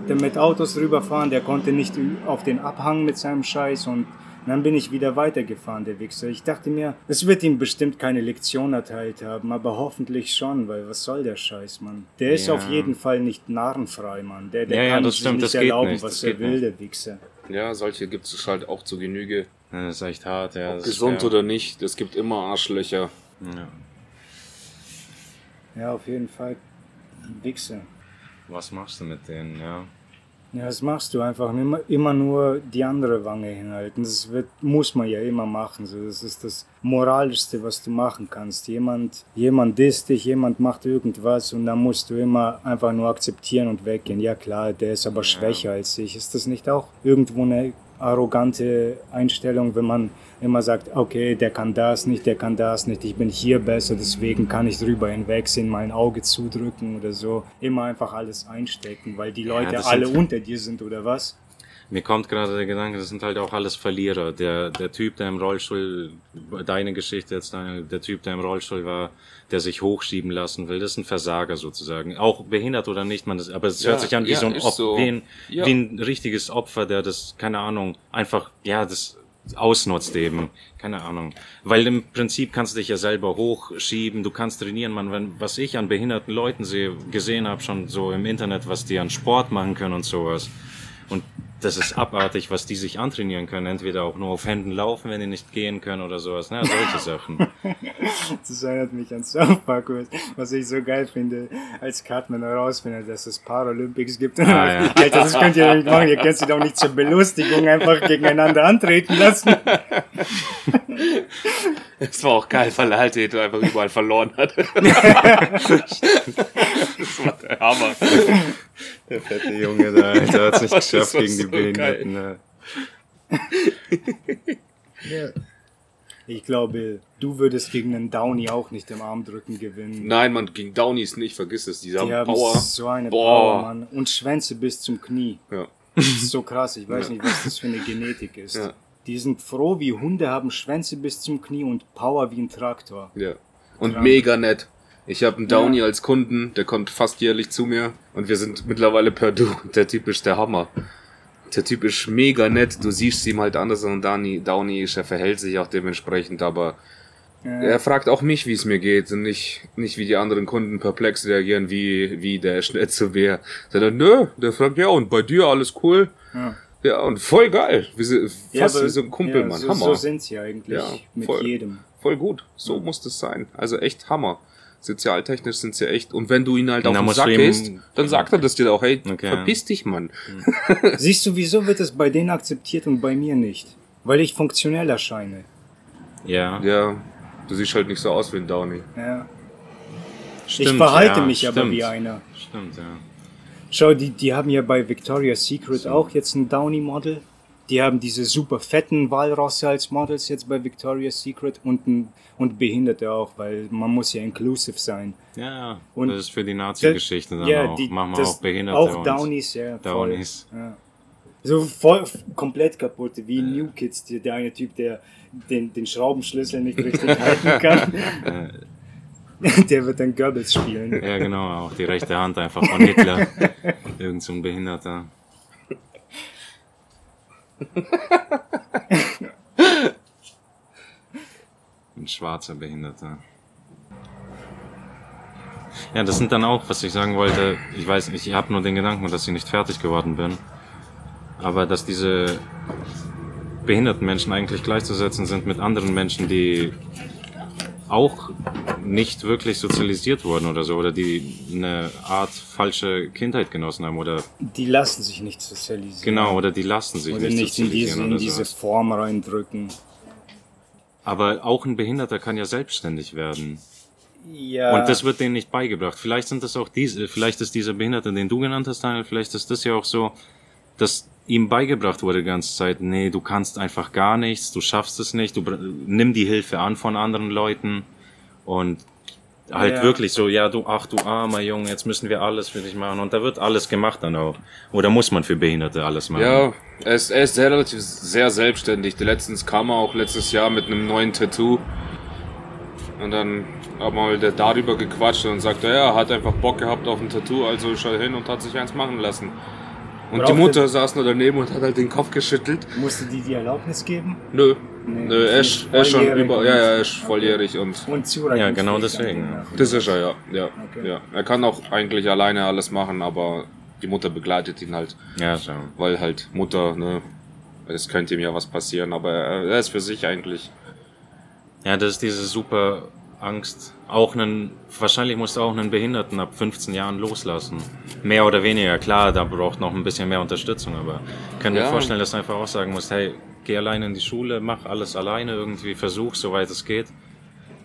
Damit Autos rüberfahren, der konnte nicht auf den Abhang mit seinem Scheiß und dann bin ich wieder weitergefahren, der Wichser. Ich dachte mir, es wird ihm bestimmt keine Lektion erteilt haben, aber hoffentlich schon, weil was soll der Scheiß, Mann? Der ist Ja. auf jeden Fall nicht narrenfrei, Mann. Der, der Ja, ja, kann das sich stimmt, nicht das erlauben, nicht, was das er will, nicht. der Wichser. Ja, solche gibt es halt auch zu Genüge. Ja, Das ist echt hart, ja. Das Gesund ist, ja. oder nicht, es gibt immer Arschlöcher. Ja. Ja, auf jeden Fall Wichser. Was machst du mit denen, ja? Ja, das machst du einfach immer, immer nur die andere Wange hinhalten. Das wird, muss man ja immer machen. So, das ist das Moralischste, was du machen kannst. Jemand, jemand disst dich, jemand macht irgendwas und dann musst du immer einfach nur akzeptieren und weggehen. Ja klar, der ist aber schwächer als ich. Ist das nicht auch irgendwo eine arrogante Einstellung, wenn man immer sagt, okay, der kann das nicht, der kann das nicht, ich bin hier besser, deswegen kann ich drüber hinwegsehen, mal ein Auge zudrücken oder so. Immer einfach alles einstecken, weil die Leute das alle sind- unter dir sind oder was? Mir kommt gerade der Gedanke, das sind halt auch alles Verlierer. Der, der Typ, der im Rollstuhl, deine Geschichte jetzt, der Typ, der im Rollstuhl war, der sich hochschieben lassen will, das ist ein Versager sozusagen. Auch behindert oder nicht, man das, aber es Ja, hört sich an wie ja, so ein Opfer, so. wie, ein, Ja. wie ein richtiges Opfer, der das, keine Ahnung, einfach, ja, das ausnutzt eben. Keine Ahnung. Weil im Prinzip kannst du dich ja selber hochschieben, du kannst trainieren, man, wenn, was ich an behinderten Leuten sehe, gesehen habe schon so im Internet, was die an Sport machen können und sowas. Das ist abartig, was die sich antrainieren können. Entweder auch nur auf Händen laufen, wenn die nicht gehen können oder sowas. Na, solche Sachen. Das erinnert mich an South Park, was- was ich so geil finde, als Cartman herausfindet, dass es Paralympics gibt. Ah, ja. Alter, das könnt ihr nicht machen, ihr könnt sie doch nicht zur Belustigung einfach gegeneinander antreten lassen. Es war auch geil, weil er halt einfach überall verloren hat. das war der Hammer. Der fette Junge da, Alter, hat's nicht Das geschafft gegen die so Behinderten. ne. Ich glaube, du würdest gegen einen Downy auch nicht im Armdrücken gewinnen. Nein, man, gegen Downies nicht, vergiss es. Die haben, Die haben Power. so eine Boah. Power, Mann. Und Schwänze bis zum Knie. Ja. Das ist so krass, ich weiß Ja. nicht, was das für eine Genetik ist. Ja. Die sind froh, wie Hunde haben Schwänze bis zum Knie und Power wie ein Traktor. Ja. Und Krank. mega nett. Ich habe einen Downy als Kunden, der kommt fast jährlich zu mir und wir sind mittlerweile per Du. Der Typ ist der Hammer. Der Typ ist mega nett. Du siehst ihm halt anders an Downy. Downy ist, er verhält sich auch dementsprechend, aber Äh, er fragt auch mich, wie es mir geht und nicht, nicht wie die anderen Kunden perplex reagieren, wie, wie der nicht so wer. Sondern, nö, der fragt, ja, und bei dir alles cool? Ja. Ja, und voll geil. Wie, so- fast Ja, aber- wie so ein Kumpel, ja, Mann. So, Hammer. so sind sie eigentlich Ja, mit voll. jedem. Voll gut. So muss das sein. Also echt Hammer. Sozialtechnisch sind sie echt. Und wenn du ihn halt auf den Sack gehst, dann sagt er das dir auch, hey, Okay. verpiss dich, Mann. Siehst du, wieso wird es bei denen akzeptiert und bei mir nicht? Weil ich funktionell erscheine. Ja, Ja, du siehst halt nicht so aus wie ein Downey. Ja. stimmt, ich verhalte ja, mich aber stimmt. wie einer. Stimmt, ja. Schau, die, die haben ja bei Victoria's Secret auch jetzt ein Downy-Model. Die haben diese super fetten Walrosse als Models jetzt bei Victoria's Secret und, und Behinderte auch, weil man muss ja inclusive sein. Ja, Und das ist für die Nazi-Geschichte dann ja, auch. die- Machen wir auch Behinderte Auch Downies, ja. voll. Downies. Ja. So voll komplett kaputt, wie New Kids, der, der eine Typ, der den, den Schraubenschlüssel nicht richtig halten kann. der wird dann Goebbels spielen. Ja, genau, auch die rechte Hand einfach von Hitler. Irgend so ein Behinderter. Ein schwarzer Behinderter. Ja, das sind dann auch, was ich sagen wollte. Ich weiß nicht, ich habe nur den Gedanken, dass ich nicht fertig geworden bin. Aber dass diese behinderten Menschen eigentlich gleichzusetzen sind mit anderen Menschen, die auch nicht wirklich sozialisiert wurden oder so, oder die eine Art falsche Kindheit genossen haben, oder Die lassen sich nicht sozialisieren. genau, oder die lassen sich Oder nicht, nicht in diese, sozialisieren in oder diese so. Form reindrücken. Aber auch ein Behinderter kann ja selbstständig werden. Ja. Und das wird denen nicht beigebracht. Vielleicht sind das auch diese, vielleicht ist dieser Behinderte, den du genannt hast, Daniel, vielleicht ist das ja auch so, dass ihm beigebracht wurde die ganze Zeit, nee, du kannst einfach gar nichts, du schaffst es nicht, du nimm die Hilfe an von anderen Leuten und halt Ja. wirklich so, ja, du, ach du armer Junge, jetzt müssen wir alles für dich machen und da wird alles gemacht dann auch. Oder muss man für Behinderte alles machen? Ja, er ist, er ist sehr relativ sehr selbstständig. Letztens kam er auch letztes Jahr mit einem neuen Tattoo. Und dann haben wir halt darüber gequatscht und sagte, ja, er hat einfach Bock gehabt auf ein Tattoo, also ist er hin und hat sich eins machen lassen. Und die er- Mutter saß nur daneben und hat halt den Kopf geschüttelt. Musste die die Erlaubnis geben? Nö, Nee, nö, er ist, er ist schon über, und- ja, ja, er ist volljährig und Und Zureichungsfähig Ja, genau deswegen, ja. Das ist er, ja, ja, Okay. ja. Er kann auch eigentlich alleine alles machen, aber die Mutter begleitet ihn halt. Ja, so. weil halt Mutter, ne, es könnte ihm ja was passieren, aber er, er ist für sich eigentlich. Ja, das ist diese super Angst. Auch einen, wahrscheinlich musst du auch einen Behinderten ab 15 Jahren loslassen. Mehr oder weniger, klar, da braucht noch ein bisschen mehr Unterstützung, aber ich kann mir Ja. vorstellen, dass du einfach auch sagen musst, hey, geh alleine in die Schule, mach alles alleine irgendwie, versuch, soweit es geht.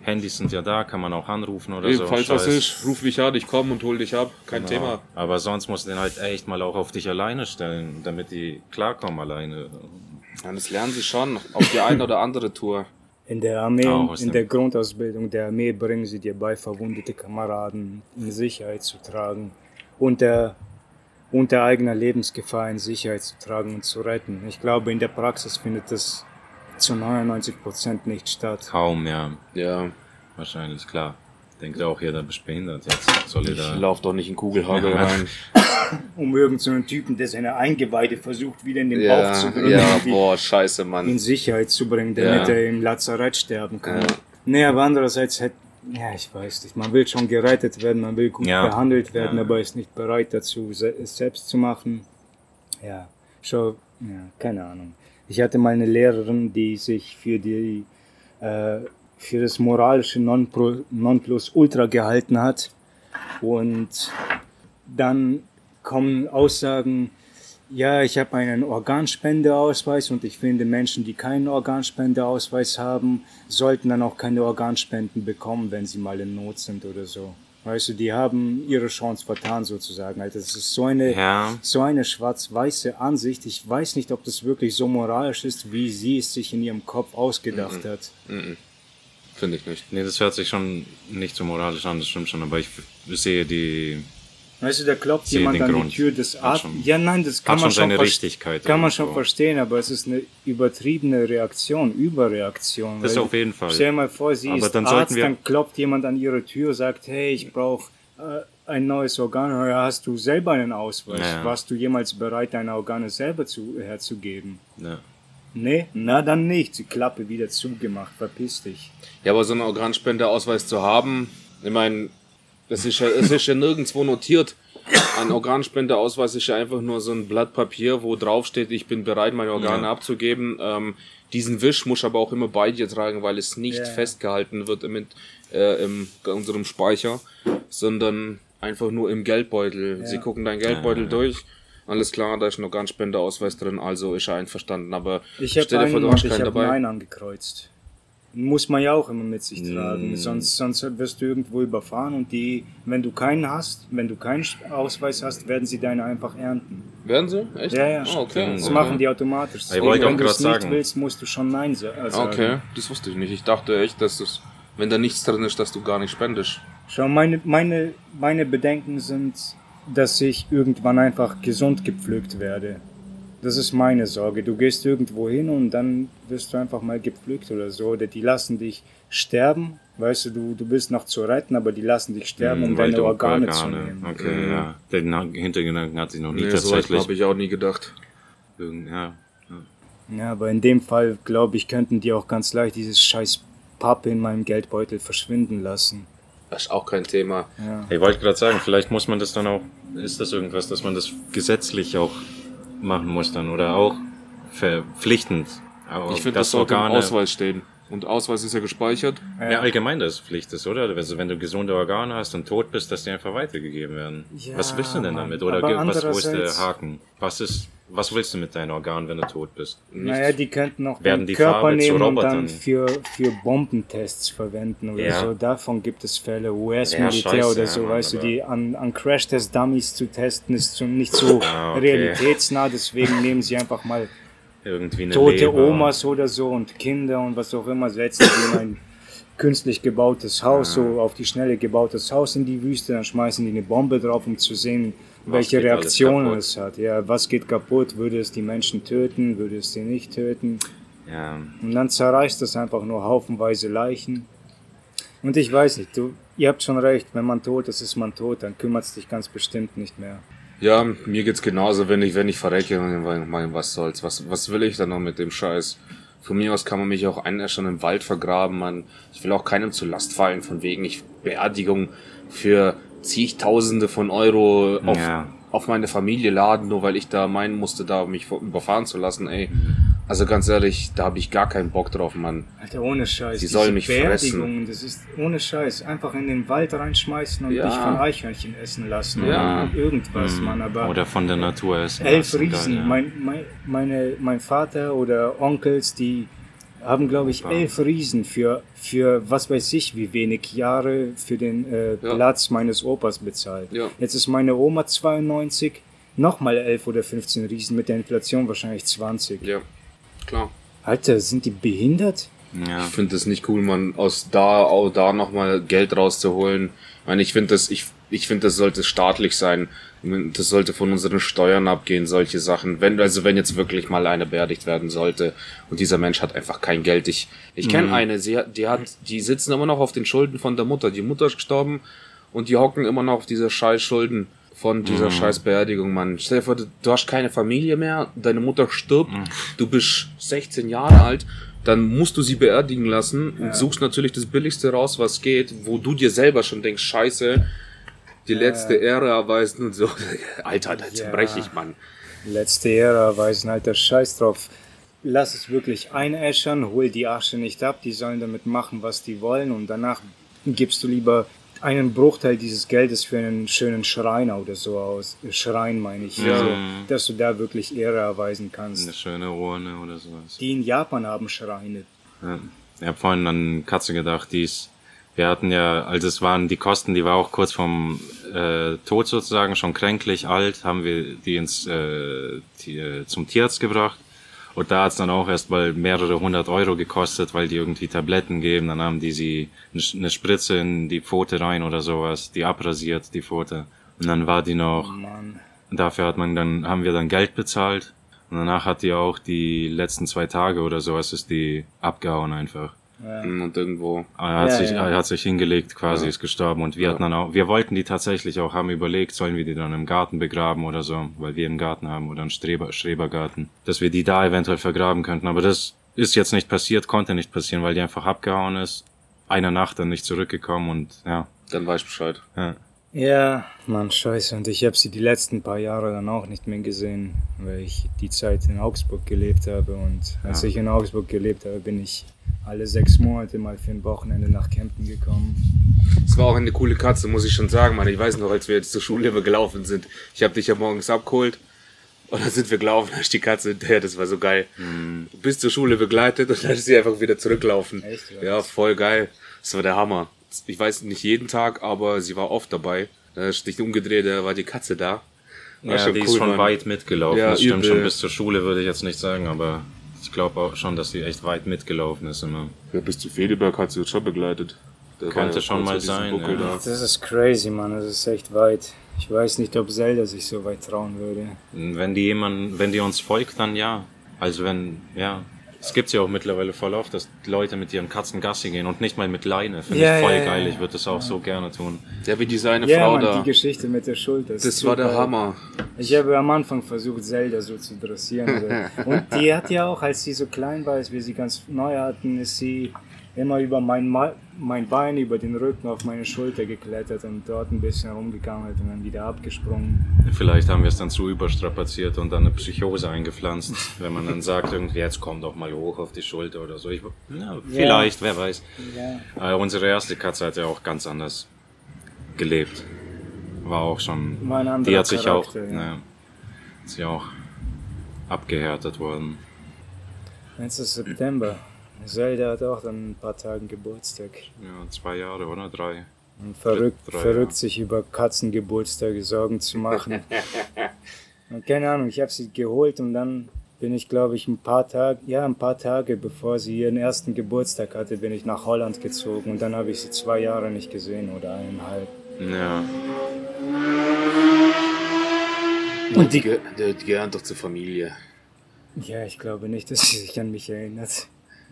Handys sind ja da, kann man auch anrufen oder so. Falls was Scheiß. ist, ruf mich an, ich komme und hol dich ab, kein Genau. Thema. Aber sonst musst du den halt echt mal auch auf dich alleine stellen, damit die klarkommen alleine. Ja, das lernen sie schon auf die eine oder andere Tour. In der Armee, aus in der Grundausbildung der Armee bringen sie dir bei, verwundete Kameraden in Sicherheit zu tragen und der unter eigener Lebensgefahr in Sicherheit zu tragen und zu retten. Ich glaube, in der Praxis findet das zu 99 Prozent nicht statt. Kaum, ja. Ja, Wahrscheinlich, klar. Denkt auch jeder, bist behindert jetzt. Soll ich da. lauf doch nicht in Kugelhagel Ja. rein. Um irgendeinen Typen, der seine Eingeweide versucht, wieder in den Bauch Ja, zu bringen, ja, boah, scheiße, in Mann. Sicherheit zu bringen, damit Ja. er im Lazarett sterben kann. Ja. Nee, aber andererseits hätte, ja, ich weiß nicht, man will schon gerettet werden, man will gut Ja. behandelt werden, Ja. aber ist nicht bereit dazu, es selbst zu machen. Ja, schon, ja, keine Ahnung. Ich hatte mal eine Lehrerin, die sich für die, äh, für das moralische Nonplusultra gehalten hat. Und dann kommen Aussagen, ja, ich habe einen Organspendeausweis und ich finde, Menschen, die keinen Organspendeausweis haben, sollten dann auch keine Organspenden bekommen, wenn sie mal in Not sind oder so. Weißt du, die haben ihre Chance vertan sozusagen. Also das ist so eine, Ja. so eine schwarz-weiße Ansicht. Ich weiß nicht, ob das wirklich so moralisch ist, wie sie es sich in ihrem Kopf ausgedacht hat. Finde ich nicht. Nee, das hört sich schon nicht so moralisch an, das stimmt schon, aber ich sehe die. Weißt du, da klopft jemand an Grund. die Tür des Arztes. Ja, nein, das kann man schon seine Richtigkeit Kann man schon verstehen, aber es ist eine übertriebene Reaktion, Überreaktion. Das weil- auf jeden Fall. Stell dir mal vor, sie Aber ist dann Arzt, wir- dann klopft jemand an ihre Tür, sagt, hey, ich brauche äh, ein neues Organ. Ja, hast du selber einen Ausweis? Ja. Warst du jemals bereit, deine Organe selber zu, herzugeben? Ja. Nee, na dann nicht. Die Klappe wieder zugemacht, verpiss dich. Ja, aber so einen Organspendeausweis zu haben, ich meine, das ist ja, es ist ja nirgendwo notiert, ein Organspendeausweis ist ja einfach nur so ein Blatt Papier, wo drauf steht, ich bin bereit, meine Organe Ja. abzugeben. Ähm, diesen Wisch muss ich aber auch immer bei dir tragen, weil es nicht Ja, festgehalten wird im, äh, im unserem Speicher, sondern einfach nur im Geldbeutel. Ja. Sie gucken deinen Geldbeutel durch. Alles klar, da ist ein Organspendeausweis drin, also ist er einverstanden. Aber Ich habe vor, einen ich habe dabei. Nein angekreuzt. Muss man ja auch immer mit sich tragen. Mm. Sonst, sonst wirst du irgendwo überfahren und die, wenn du keinen hast, wenn du keinen Ausweis hast, werden sie deine einfach ernten. Werden sie? Echt? Ja, ja. Ah, okay. Das okay. machen die automatisch. Ich wollte wenn auch du es nicht sagen. willst, musst du schon Nein äh, sagen. Okay, das wusste ich nicht. Ich dachte echt, dass es, wenn da nichts drin ist, dass du gar nicht spendest. Schau, meine, meine, meine Bedenken sind, dass ich irgendwann einfach gesund gepflückt werde. Das ist meine Sorge. Du gehst irgendwo hin und dann wirst du einfach mal gepflückt oder so. Oder die lassen dich sterben. Weißt du, du, du bist noch zu retten, aber die lassen dich sterben, um Hm, weil deine du Organe, zu nehmen. Okay, Mhm. ja. Den Hintergedanken hatte ich noch nie Nee, so tatsächlich. habe ich auch nie gedacht. Irgend- ja. Ja, aber in dem Fall, glaube ich, könnten die auch ganz leicht dieses scheiß Pappe in meinem Geldbeutel verschwinden lassen. Das ist auch kein Thema. Ja. Ich wollte gerade sagen, vielleicht muss man das dann auch, ist das irgendwas, dass man das gesetzlich auch machen muss dann oder auch verpflichtend. Aber Ich finde, das dass sollte im Organe, Ausweis stehen. Und Ausweis ist ja gespeichert. ja, allgemein das Pflicht ist, oder? Also wenn du gesunde Organe hast und tot bist, dass die einfach weitergegeben werden. Ja, was willst du denn Mann. damit? Oder was, wo ist der Haken? Was ist, was willst du mit deinen Organen, wenn du tot bist? Naja, die könnten auch Werden den Körper Farbe nehmen und dann für, für Bombentests verwenden oder Ja. so. Davon gibt es Fälle. Ja, US-Militär scheiße, oder so, ja, weißt du, die an, an Crash-Test-Dummies zu testen, ist so nicht so Ah, okay. realitätsnah. Deswegen nehmen sie einfach mal tote Leber. Omas oder so und Kinder und was auch immer, setzen die in ein künstlich gebautes Haus, so auf die Schnelle gebautes Haus in die Wüste, dann schmeißen die eine Bombe drauf, um zu sehen, welche Reaktionen es hat. Ja, was geht kaputt? Würde es die Menschen töten? Würde es die nicht töten? Ja, Und dann zerreißt das einfach nur haufenweise Leichen. Und ich weiß nicht, du, ihr habt schon recht, wenn man tot ist, ist man tot, dann kümmert es dich ganz bestimmt nicht mehr. Ja, mir geht's genauso, wenn ich, wenn ich verrecke, mein, mein, was soll's, was, was will ich dann noch mit dem Scheiß? Von mir aus kann man mich auch einäschern im Wald vergraben, man, ich will auch keinem zur Last fallen, von wegen ich Beerdigung für zigtausende von Euro auf, Ja. auf meine Familie laden, nur weil ich da meinen musste, da mich überfahren zu lassen, ey. Also ganz ehrlich, da habe ich gar keinen Bock drauf, Mann. Alter, ohne Scheiß. Sie diese sollen mich Beerdigungen, Das ist ohne Scheiß. Einfach in den Wald reinschmeißen und Ja. dich von Eichhörnchen essen lassen. Ja. Oder irgendwas, Mann. Aber oder von der Natur essen. elf lassen, Riesen. geil, ja. Mein, mein, meine, mein Vater oder Onkels, die haben, glaube ich, elf Riesen für, für was weiß ich, wie wenig Jahre für den äh, Ja. Platz meines Opas bezahlt. Ja. Jetzt ist meine Oma 92, nochmal 11 oder 15 Riesen, mit der Inflation wahrscheinlich 20. Ja, klar. Alter, sind die behindert? ja. Ich finde das nicht cool, man aus da auch da nochmal Geld rauszuholen. Ich meine, ich finde das, ich, ich finde das sollte staatlich sein. Das sollte von unseren Steuern abgehen, solche Sachen. Wenn, also wenn jetzt wirklich mal einer beerdigt werden sollte und dieser Mensch hat einfach kein Geld. Ich, ich kenne eine, sie hat, die hat, die sitzen immer noch auf den Schulden von der Mutter. Die Mutter ist gestorben und die hocken immer noch auf diese scheiß Schulden von dieser scheiß Beerdigung, Mann. Stell dir vor, du, du hast keine Familie mehr, deine Mutter stirbt, du bist 16 Jahre alt, dann musst du sie beerdigen lassen und suchst natürlich das Billigste raus, was geht, wo du dir selber schon denkst, scheiße, die letzte Ehre erweisen und so. Alter, da Ja. ich, Mann. Letzte Ära weisen halt der Scheiß drauf. Lass es wirklich einäschern, hol die Asche nicht ab, die sollen damit machen, was die wollen und danach gibst du lieber einen Bruchteil dieses Geldes für einen schönen Schreiner oder so aus. Schrein meine ich. Ja. Also, dass du da wirklich Ehre erweisen kannst. Eine schöne Urne oder sowas. Die in Japan haben Schreine. Ja. Ich habe vorhin an Katze gedacht, die ist, wir hatten ja, als es waren die Kosten, die war auch kurz vom äh, Tod sozusagen, schon kränklich alt, haben wir die ins äh, die, zum Tierarzt gebracht. Und da hat's dann auch erst mal mehrere hundert Euro gekostet, weil die irgendwie Tabletten geben. Dann haben die sie eine Spritze in die Pfote rein oder sowas, die abrasiert, die Pfote. Und dann war die noch Mann. Dafür hat man dann, haben wir dann Geld bezahlt. Und danach hat die auch die letzten zwei Tage oder sowas ist die abgehauen einfach. Und irgendwo. Er hat, Ja, sich, ja. er hat sich hingelegt, quasi Ja. ist gestorben. Und wir Ja. hatten dann auch, wir wollten die tatsächlich auch, haben überlegt, sollen wir die dann im Garten begraben oder so, weil wir einen Garten haben oder einen Streber, Schrebergarten, dass wir die da eventuell vergraben könnten. Aber das ist jetzt nicht passiert, konnte nicht passieren, weil die einfach abgehauen ist. Eine Nacht dann nicht zurückgekommen und ja, Dann weiß ich Bescheid. ja. Ja, Mann, scheiße. Und ich habe sie die letzten paar Jahre dann auch nicht mehr gesehen, weil ich die Zeit in Augsburg gelebt habe. Und als Ja. ich in Augsburg gelebt habe, bin ich alle sechs Monate mal für ein Wochenende nach Kempten gekommen. Es war auch eine coole Katze, muss ich schon sagen, Mann. Ich weiß noch, als wir jetzt zur Schule gelaufen sind. Ich habe dich ja morgens abgeholt. Und dann sind wir gelaufen, da ist die Katze hinterher, das war so geil. Du bist zur Schule begleitet und dann ist sie einfach wieder zurücklaufen. Echt? Ja, voll geil. Das war der Hammer. Ich weiß nicht jeden Tag, aber sie war oft dabei. Da ist dich umgedreht, da war die Katze da. War Ja, schon die cool, ist schon Mann. weit mitgelaufen. Ja, das stimmt übel. schon bis zur Schule, würde ich jetzt nicht sagen, aber ich glaube auch schon, dass die echt weit mitgelaufen ist immer. Ja, bis zu Fedeberg hat sie uns schon begleitet. War Könnte ja schon mal sein, ja. da. Das ist crazy, Mann. Das ist echt weit. Ich weiß nicht, ob Zelda sich so weit trauen würde. Wenn die jemand, wenn die uns folgt, dann ja. Also wenn, ja. Es gibt's ja auch mittlerweile voll oft, dass Leute mit ihren Katzen Gassi gehen und nicht mal mit Leine. Finde Ja, ich voll ja, geil. ja. Ich würde das auch so gerne tun. Ja, wie diese eine Ja, Frau Mann, da. die Geschichte mit der Schulter. ist Das war der. Hammer. Ich habe am Anfang versucht, Zelda so zu dressieren. Oder? Und die hat ja auch, als sie so klein war, als wir sie ganz neu hatten, ist sie immer über mein, Ma mein Bein, über den Rücken auf meine Schulter geklettert und dort ein bisschen rumgegangen und dann wieder abgesprungen. Vielleicht haben wir es dann zu überstrapaziert und dann eine Psychose eingepflanzt, wenn man dann sagt, irgendwie, jetzt komm doch mal hoch auf die Schulter oder so. Ich, ja, vielleicht, wer weiß. Ja. Äh, unsere erste Katze hat ja auch ganz anders gelebt. War auch schon. Die hat sich auch, Charakter, ja. ja. ist ja auch abgehärtet worden. Jetzt ist September. Zelda hat auch dann ein paar Tagen Geburtstag. Ja, zwei Jahre oder drei. Und verrückt, Drei, verrückt ja. sich über Katzengeburtstage Sorgen zu machen. und keine Ahnung, ich habe sie geholt und dann bin ich, glaube ich, ein paar Tage, ja, ein paar Tage bevor sie ihren ersten Geburtstag hatte, bin ich nach Holland gezogen und dann habe ich sie zwei Jahre nicht gesehen oder eineinhalb. Ja, Und die, die, die gehören doch zur Familie. Ja, ich glaube nicht, dass sie sich an mich erinnert.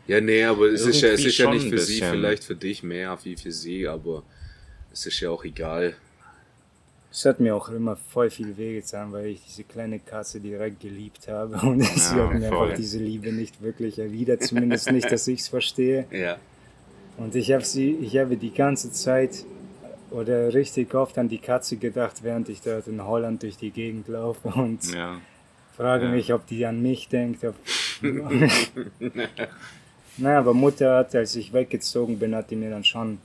Ja, nee, aber es ist ja, es ist ja nicht für sie, vielleicht für dich mehr wie für sie, aber es ist ja auch egal. Es hat mir auch immer voll viel wehgetan, weil ich diese kleine Katze direkt geliebt habe und sie Ja, hat mir voll. einfach diese Liebe nicht wirklich erwidert, zumindest nicht, dass ich es verstehe. Ja. Und ich habe sie, ich habe die ganze Zeit oder richtig oft an die Katze gedacht, während ich dort in Holland durch die Gegend laufe und ja. frage Ja. mich, ob die an mich denkt. Naja, aber Mutter hat, als ich weggezogen bin, hat die mir dann schon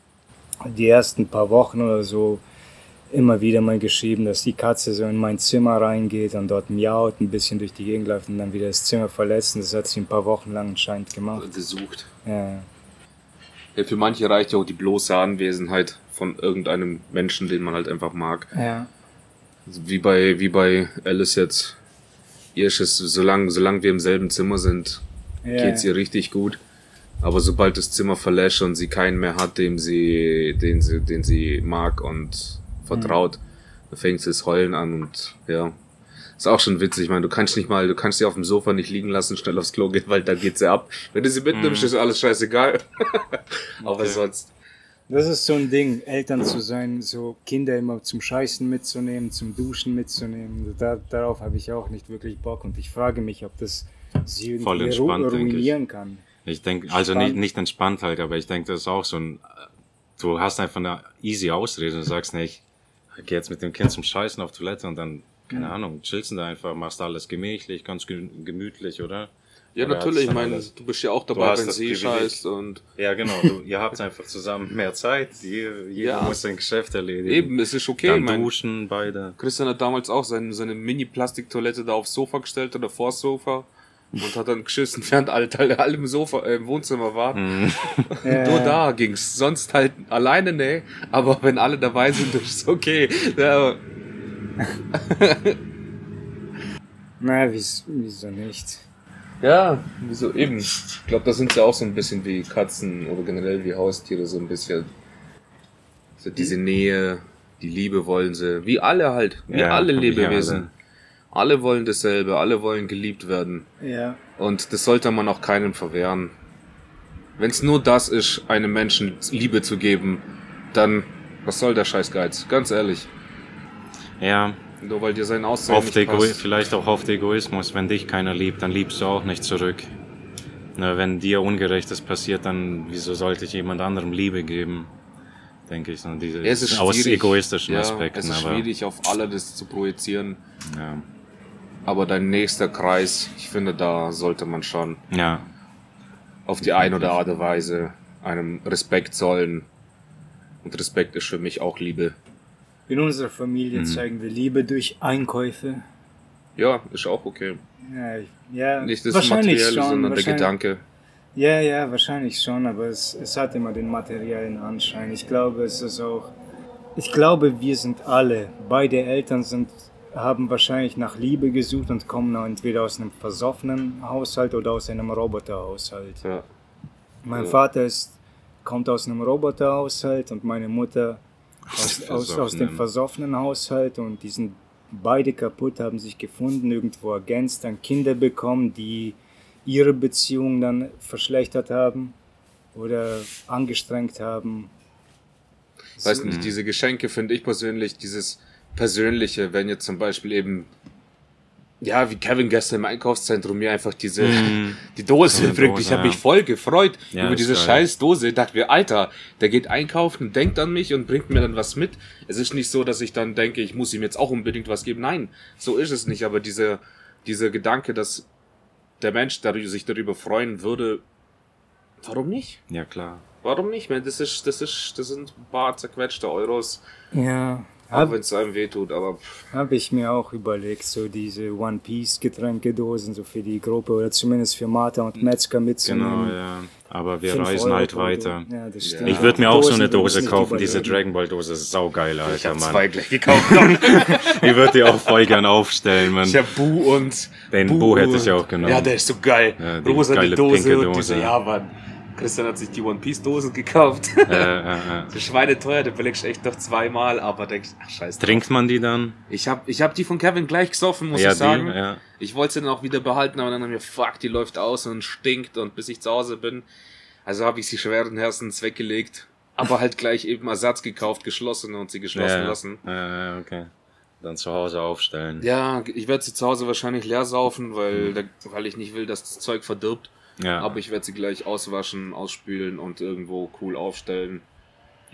die ersten paar Wochen oder so immer wieder mal geschrieben, dass die Katze so in mein Zimmer reingeht und dort miaut, ein bisschen durch die Gegend läuft und dann wieder das Zimmer verlässt. Und das hat sie ein paar Wochen lang anscheinend gemacht. Gesucht. Ja. Ja, für manche reicht ja auch die bloße Anwesenheit von irgendeinem Menschen, den man halt einfach mag. Ja. Also Wie bei, wie bei Alice jetzt. Ihr ist es, solange, solange wir im selben Zimmer sind, ja. geht's ihr richtig gut. Aber sobald das Zimmer verlässt und sie keinen mehr hat, dem sie, den sie, den sie mag und vertraut, dann fängt sie das Heulen an und ja. Ist auch schon witzig, ich meine, du kannst nicht mal, du kannst sie auf dem Sofa nicht liegen lassen, schnell aufs Klo gehen, weil da geht sie ab. Wenn du sie mitnimmst, ist alles scheißegal. Aber Okay. sonst. Das ist so ein Ding, Eltern zu sein, so Kinder immer zum Scheißen mitzunehmen, zum Duschen mitzunehmen. Da, darauf habe ich auch nicht wirklich Bock und ich frage mich, ob das sie Voll irgendwie ru ruinieren kann. Ich denke, also nicht, nicht entspannt halt, aber ich denke, das ist auch so ein, du hast einfach eine easy Ausrede und sagst nicht, geh jetzt mit dem Kind zum Scheißen auf Toilette und dann, keine Ahnung, chillst du da einfach, machst alles gemächlich, ganz ge- gemütlich, oder? Ja, Oder natürlich, ich meine, du bist ja auch dabei, wenn sie Privileg. scheißt und Ja, genau, du, ihr habt einfach zusammen mehr Zeit, jeder, jeder Ja. muss sein Geschäft erledigen. eben, es ist okay, Dann mein, duschen, beide. Christian hat damals auch seine, seine Mini-Plastiktoilette da aufs Sofa gestellt oder vors Sofa und hat dann geschissen, während alle, alle, alle im Sofa, äh, im Wohnzimmer waren. Mhm. Ja, Nur da ging's, sonst halt alleine, ne. Aber wenn alle dabei sind, ist es okay. Ja, Naja, wie's- wieso nicht? ja wieso eben. Ich glaube, da sind sie auch so ein bisschen wie Katzen oder generell wie Haustiere, so ein bisschen. So diese Nähe, die Liebe wollen sie. Wie alle halt. Wie Ja, alle Lebewesen. Alle. Wollen dasselbe, alle wollen geliebt werden. Ja, Und das sollte man auch keinem verwehren. Wenn es nur das ist, einem Menschen Liebe zu geben, dann was soll der Scheißgeiz? Ganz ehrlich. Ja, Nur weil dir sein Aussehen oft nicht passt. vielleicht auch oft Egoismus. Wenn dich keiner liebt, dann liebst du auch nicht zurück. Na, wenn dir Ungerechtes passiert, dann wieso sollte ich jemand anderem Liebe geben? denke ich. So diese, Ja, es ist aus egoistischen ja, Aspekten. Es ist aber, schwierig, auf alle das zu projizieren. Ja. Aber dein nächster Kreis, ich finde, da sollte man schon ja, auf die eine oder andere Weise einem Respekt zollen. Und Respekt ist für mich auch Liebe. In unserer Familie Mhm. zeigen wir Liebe durch Einkäufe. Ja, ist auch okay. Ja, ja Nicht das wahrscheinlich Materielle, schon, sondern der Gedanke. Ja, ja, wahrscheinlich schon, aber es, es hat immer den materiellen Anschein. Ich glaube, es ist auch. Ich glaube, wir sind alle, beide Eltern sind, haben wahrscheinlich nach Liebe gesucht und kommen entweder aus einem versoffenen Haushalt oder aus einem Roboterhaushalt. Ja. Mein Ja. Vater ist, kommt aus einem Roboterhaushalt und meine Mutter aus, aus, aus dem Versoffenen. versoffenen Haushalt und die sind beide kaputt, haben sich gefunden, irgendwo ergänzt, dann Kinder bekommen, die ihre Beziehung dann verschlechtert haben oder angestrengt haben. Weiß nicht, diese Geschenke finde ich persönlich, dieses Persönliche, wenn jetzt zum Beispiel eben, ja, wie Kevin gestern im Einkaufszentrum mir einfach diese, die Dose So bringt. Dose, Ich habe ja. mich voll gefreut Ja, über diese geil. scheiß Dose. Dachte mir, Alter, der geht einkaufen, denkt an mich und bringt mir dann was mit. Es ist nicht so, dass ich dann denke, ich muss ihm jetzt auch unbedingt was geben. Nein, so ist es nicht. Aber diese, dieser Gedanke, dass der Mensch darüber, sich darüber freuen würde, warum nicht? ja klar. Warum nicht? Man, das ist, das ist, das sind ein paar zerquetschte Euros, Ja, auch habe wenn es einem wehtut, aber pff, hab ich mir auch überlegt, so diese One Piece Getränkedosen, so für die Gruppe oder zumindest für Martha und Metzger Genau, mitzunehmen. ja. Aber wir reisen Euro halt weiter. Ja, das Ja. Ich würde mir auch so Dosen eine würden Dose kaufen, diese. Dragon Ball Dose ist saugeil, ich Alter, habe Mann. zwei gleich gekauft. Ich würde die auch voll gern aufstellen, Mann. ich habe Bu und Den Bu hätte ich auch genommen. Ja, der ist so geil. Ja, die Rosa geile Dose pinke und diese, Dose. ja, Mann. Christian hat sich die One Piece Dosen gekauft. Äh, äh, äh. Die Schweine teuer, der belegst echt noch zweimal, aber denkst, ach scheiße. Trinkt man die dann? Ich habe ich hab die von Kevin gleich gesoffen, muss Ja, ich sagen. die, ja. Ich wollte sie dann auch wieder behalten, aber dann haben wir, fuck, die läuft aus und stinkt und bis ich zu Hause bin. Also habe ich sie schweren Herzens weggelegt, aber halt gleich eben Ersatz gekauft, geschlossen und sie geschlossen ja, lassen. Ja, okay. Dann zu Hause aufstellen. Ja, ich werde sie zu Hause wahrscheinlich leer saufen, weil, da, weil ich nicht will, dass das Zeug verdirbt. Ja. Aber ich werde sie gleich auswaschen, ausspülen und irgendwo cool aufstellen.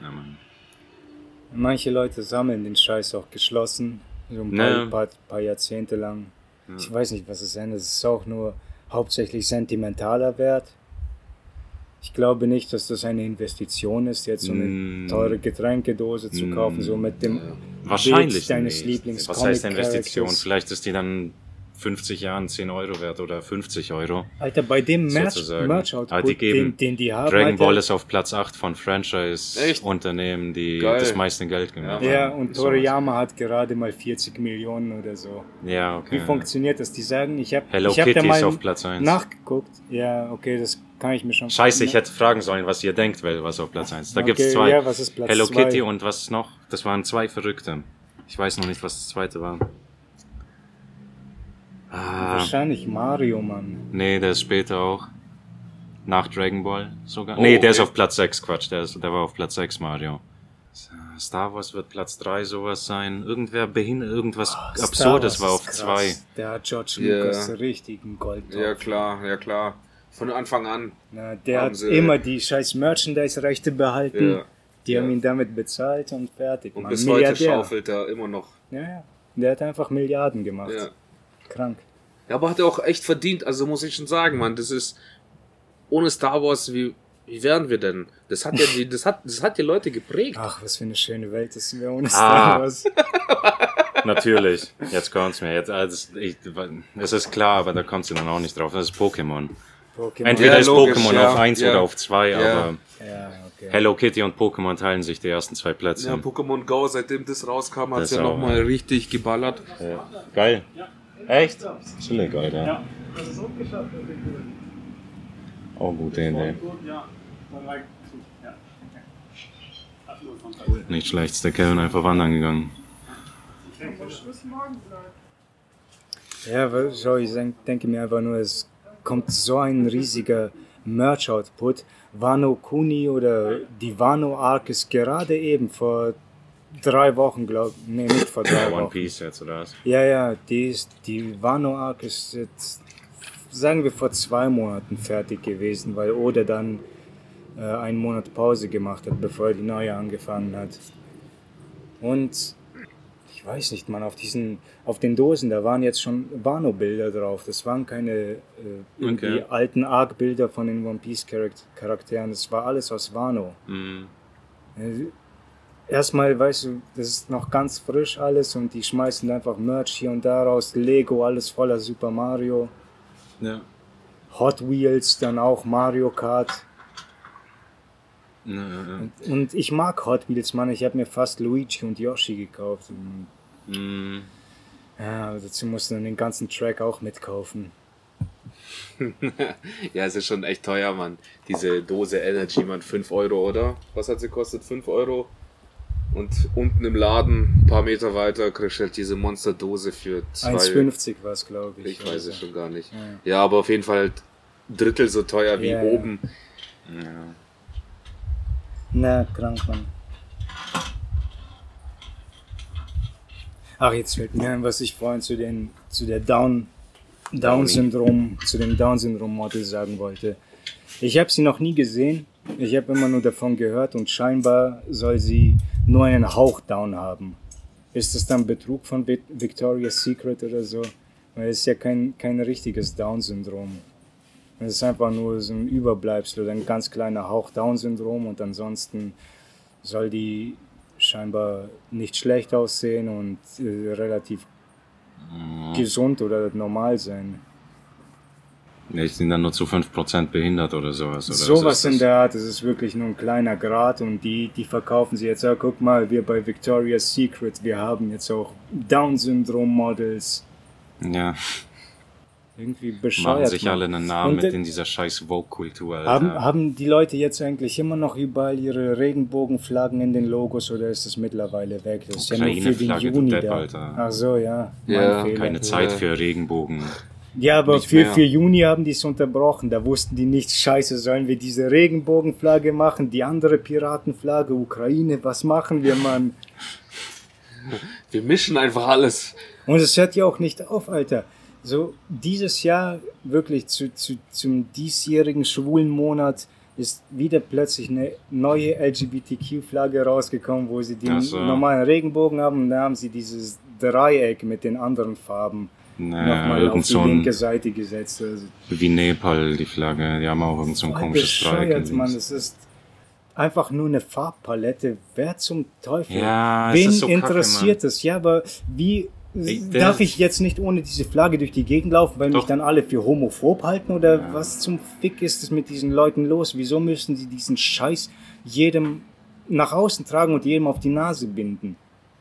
ja, Mann. Manche Leute sammeln den Scheiß auch geschlossen, so ein paar, paar, paar Jahrzehnte lang. Ich weiß nicht, was es ist. Es ist auch nur hauptsächlich sentimentaler Wert. Ich glaube nicht, dass das eine Investition ist, jetzt so eine Mm. teure Getränkedose zu kaufen, so mit dem Wahrscheinlich Bild deines nicht. Lieblings Was heißt Investition? Vielleicht ist die dann 50 Jahren 10 Euro wert oder 50 Euro. Alter, bei dem Merch. Merch-Output, die geben- den, den die haben, Dragon Alter, Ball ist auf Platz 8 von? Franchise-Unternehmen, die Geil. das meiste Geld gemacht Ja, Ja, haben. und. Toriyama hat gerade mal 40 Millionen oder so. Ja, Wie okay. funktioniert das? Die sagen, ich habe Hello ich hab da Kitty mal ist auf Platz 1. nachgeguckt. Ja, okay, das kann ich mir schon Scheiße, ich hätte fragen sollen, was ihr denkt, weil was auf Platz 1. Da Okay, gibt's zwei. ja, was ist Platz Hello zwei? Kitty und was noch? Das waren zwei Verrückte. Ich weiß noch nicht, was das zweite war. Ah, Wahrscheinlich Mario, Mann. nee, der ist später auch. Nach Dragon Ball sogar. Oh, nee, der ist okay. auf Platz 6, Quatsch. Der, ist, der war auf Platz 6, Mario. Star Wars wird Platz 3 sowas sein. Irgendwer behindert, irgendwas Star Absurdes war ist auf krass. 2. Der hat George. Lucas richtig einen Gold. Ja, klar, ja, klar. Von Anfang an. Na, der Haben hat sie- immer die scheiß Merchandise-Rechte behalten. Ja. Die Ja. haben ihn damit bezahlt und fertig. Und Mann. bis heute schaufelt er immer noch. Ja, ja. Der hat einfach Milliarden gemacht. Ja. Krank. Ja, aber hat er auch echt verdient, also muss ich schon sagen, Mann, das ist ohne Star Wars, wie, wie wären wir denn? Das hat ja die, das hat, das hat die Leute geprägt. Ach, was für eine schöne Welt ist wir ohne Ah. Star Wars. Natürlich. Jetzt kommt's mir. Jetzt, also, ich, es ist klar, aber da kommst du dann auch nicht drauf. Das ist Pokémon. Pokémon. Entweder Ja, ist logisch, Pokémon ja, auf 1 ja. oder auf 2, Ja. aber Ja, okay. Hello Kitty und Pokémon teilen sich die ersten zwei Plätze. Ja, Pokémon Go, seitdem das rauskam, hat Das es ja nochmal richtig geballert. Ja. Geil. Echt? Chillig, Alter. Ja, das ist umgeschafft. das ist gut. Oh, gute Idee. Gut, ja. Dann gut, ja. Nicht schlecht, ist der Kevin einfach wandern gegangen. Ja, weil- schau, ich denk- denke mir einfach nur, es kommt so ein riesiger Merch-Output. Wano Kuni oder die Wano Arc ist gerade eben vor drei Wochen, glaube ich. Nee, nicht vor drei One Wochen. Piece jetzt, oder was? Ja, ja, die, ist, die Wano Arc ist jetzt, sagen wir, vor zwei Monaten fertig gewesen, weil Oda dann äh, einen Monat Pause gemacht hat, bevor die neue angefangen hat. Und ich weiß nicht, man, auf diesen, auf den Dosen, da waren jetzt schon Wano-Bilder drauf. Das waren keine äh, Okay. alten Arc-Bilder von den One Piece Charak- Charakteren. Das war alles aus Wano. Mhm. Äh, Erstmal, weißt du, das ist noch ganz frisch alles und die schmeißen einfach Merch hier und da raus. Lego, alles voller Super Mario. Ja. Hot Wheels, dann auch Mario Kart. Ja, ja, ja. Und ich mag Hot Wheels, Mann. Ich habe mir fast Luigi und Yoshi gekauft. Und, Mhm. ja, dazu musst du dann den ganzen Track auch mitkaufen. Ja, es ist schon echt teuer, Mann. Diese Dose Energy, Mann, 5 Euro, oder? Was hat sie kostet? 5 Euro? Und unten im Laden, ein paar Meter weiter, kriegst du halt diese Monsterdose für 2 1,50 war es, glaube ich. Ich weiß es schon gar nicht. Ja. Ja, aber auf jeden Fall halt Drittel so teuer wie ja. oben. ja. Na, krank, Mann. Ach, jetzt fällt mir ein, was ich vorhin zu den, zu der Down, Down-Syndrom, zu dem Down-Syndrom-Model sagen wollte. Ich habe sie noch nie gesehen. Ich habe immer nur davon gehört und scheinbar soll sie nur einen Hauch Down haben. Ist das dann Betrug von Vic- Victoria's Secret oder so? Weil es ist ja kein, kein richtiges Down-Syndrom. Es ist einfach nur so ein Überbleibsel oder ein ganz kleiner Hauch Down-Syndrom und ansonsten soll die scheinbar nicht schlecht aussehen und äh, relativ gesund oder normal sein. Ja, ich bin dann nur zu 5% behindert oder sowas. Oder Sowas in der Art, das ist wirklich nur ein kleiner Grad und die, die verkaufen sie jetzt, ja, guck mal, wir bei Victoria's Secret, wir haben jetzt auch Down-Syndrom-Models. Ja, Irgendwie bescheuert. machen sich Mann. alle einen Namen Und, mit in dieser scheiß Vogue-Kultur. Alter. Haben, haben die Leute jetzt eigentlich immer noch überall ihre Regenbogenflaggen in den Logos oder ist das mittlerweile weg? Das ist ja nur für den Juni Depp, da. Alter. Ach so, ja. Ja, Fehler. Keine Zeit für Regenbogen. Ja, aber für, mehr. für Juni haben die es unterbrochen. Da wussten die nicht, scheiße, sollen wir diese Regenbogenflagge machen, die andere Piratenflagge, Ukraine, was machen wir, Mann? Wir mischen einfach alles. Und es hört ja auch nicht auf, Alter. So, dieses Jahr wirklich zu, zu, zum diesjährigen schwulen Monat ist wieder plötzlich eine neue LGBTQ-Flagge rausgekommen, wo sie den so. normalen Regenbogen haben und da haben sie dieses Dreieck mit den anderen Farben Naja, nochmal auf irgend die so linke ein, Seite gesetzt. Also, wie Nepal, die Flagge. Die haben auch irgend so ein komisches Dreieck. bescheuert, Mann. Es ist einfach nur eine Farbpalette. Wer zum Teufel? Ja, Wen ist so kacke, interessiert es? Ja, aber wie Ich- darf ich jetzt nicht ohne diese Flagge durch die Gegend laufen, weil mich Doch. dann alle für homophob halten? Oder was zum Fick ist es mit diesen Leuten los? Wieso müssen sie diesen Scheiß jedem nach außen tragen und jedem auf die Nase binden?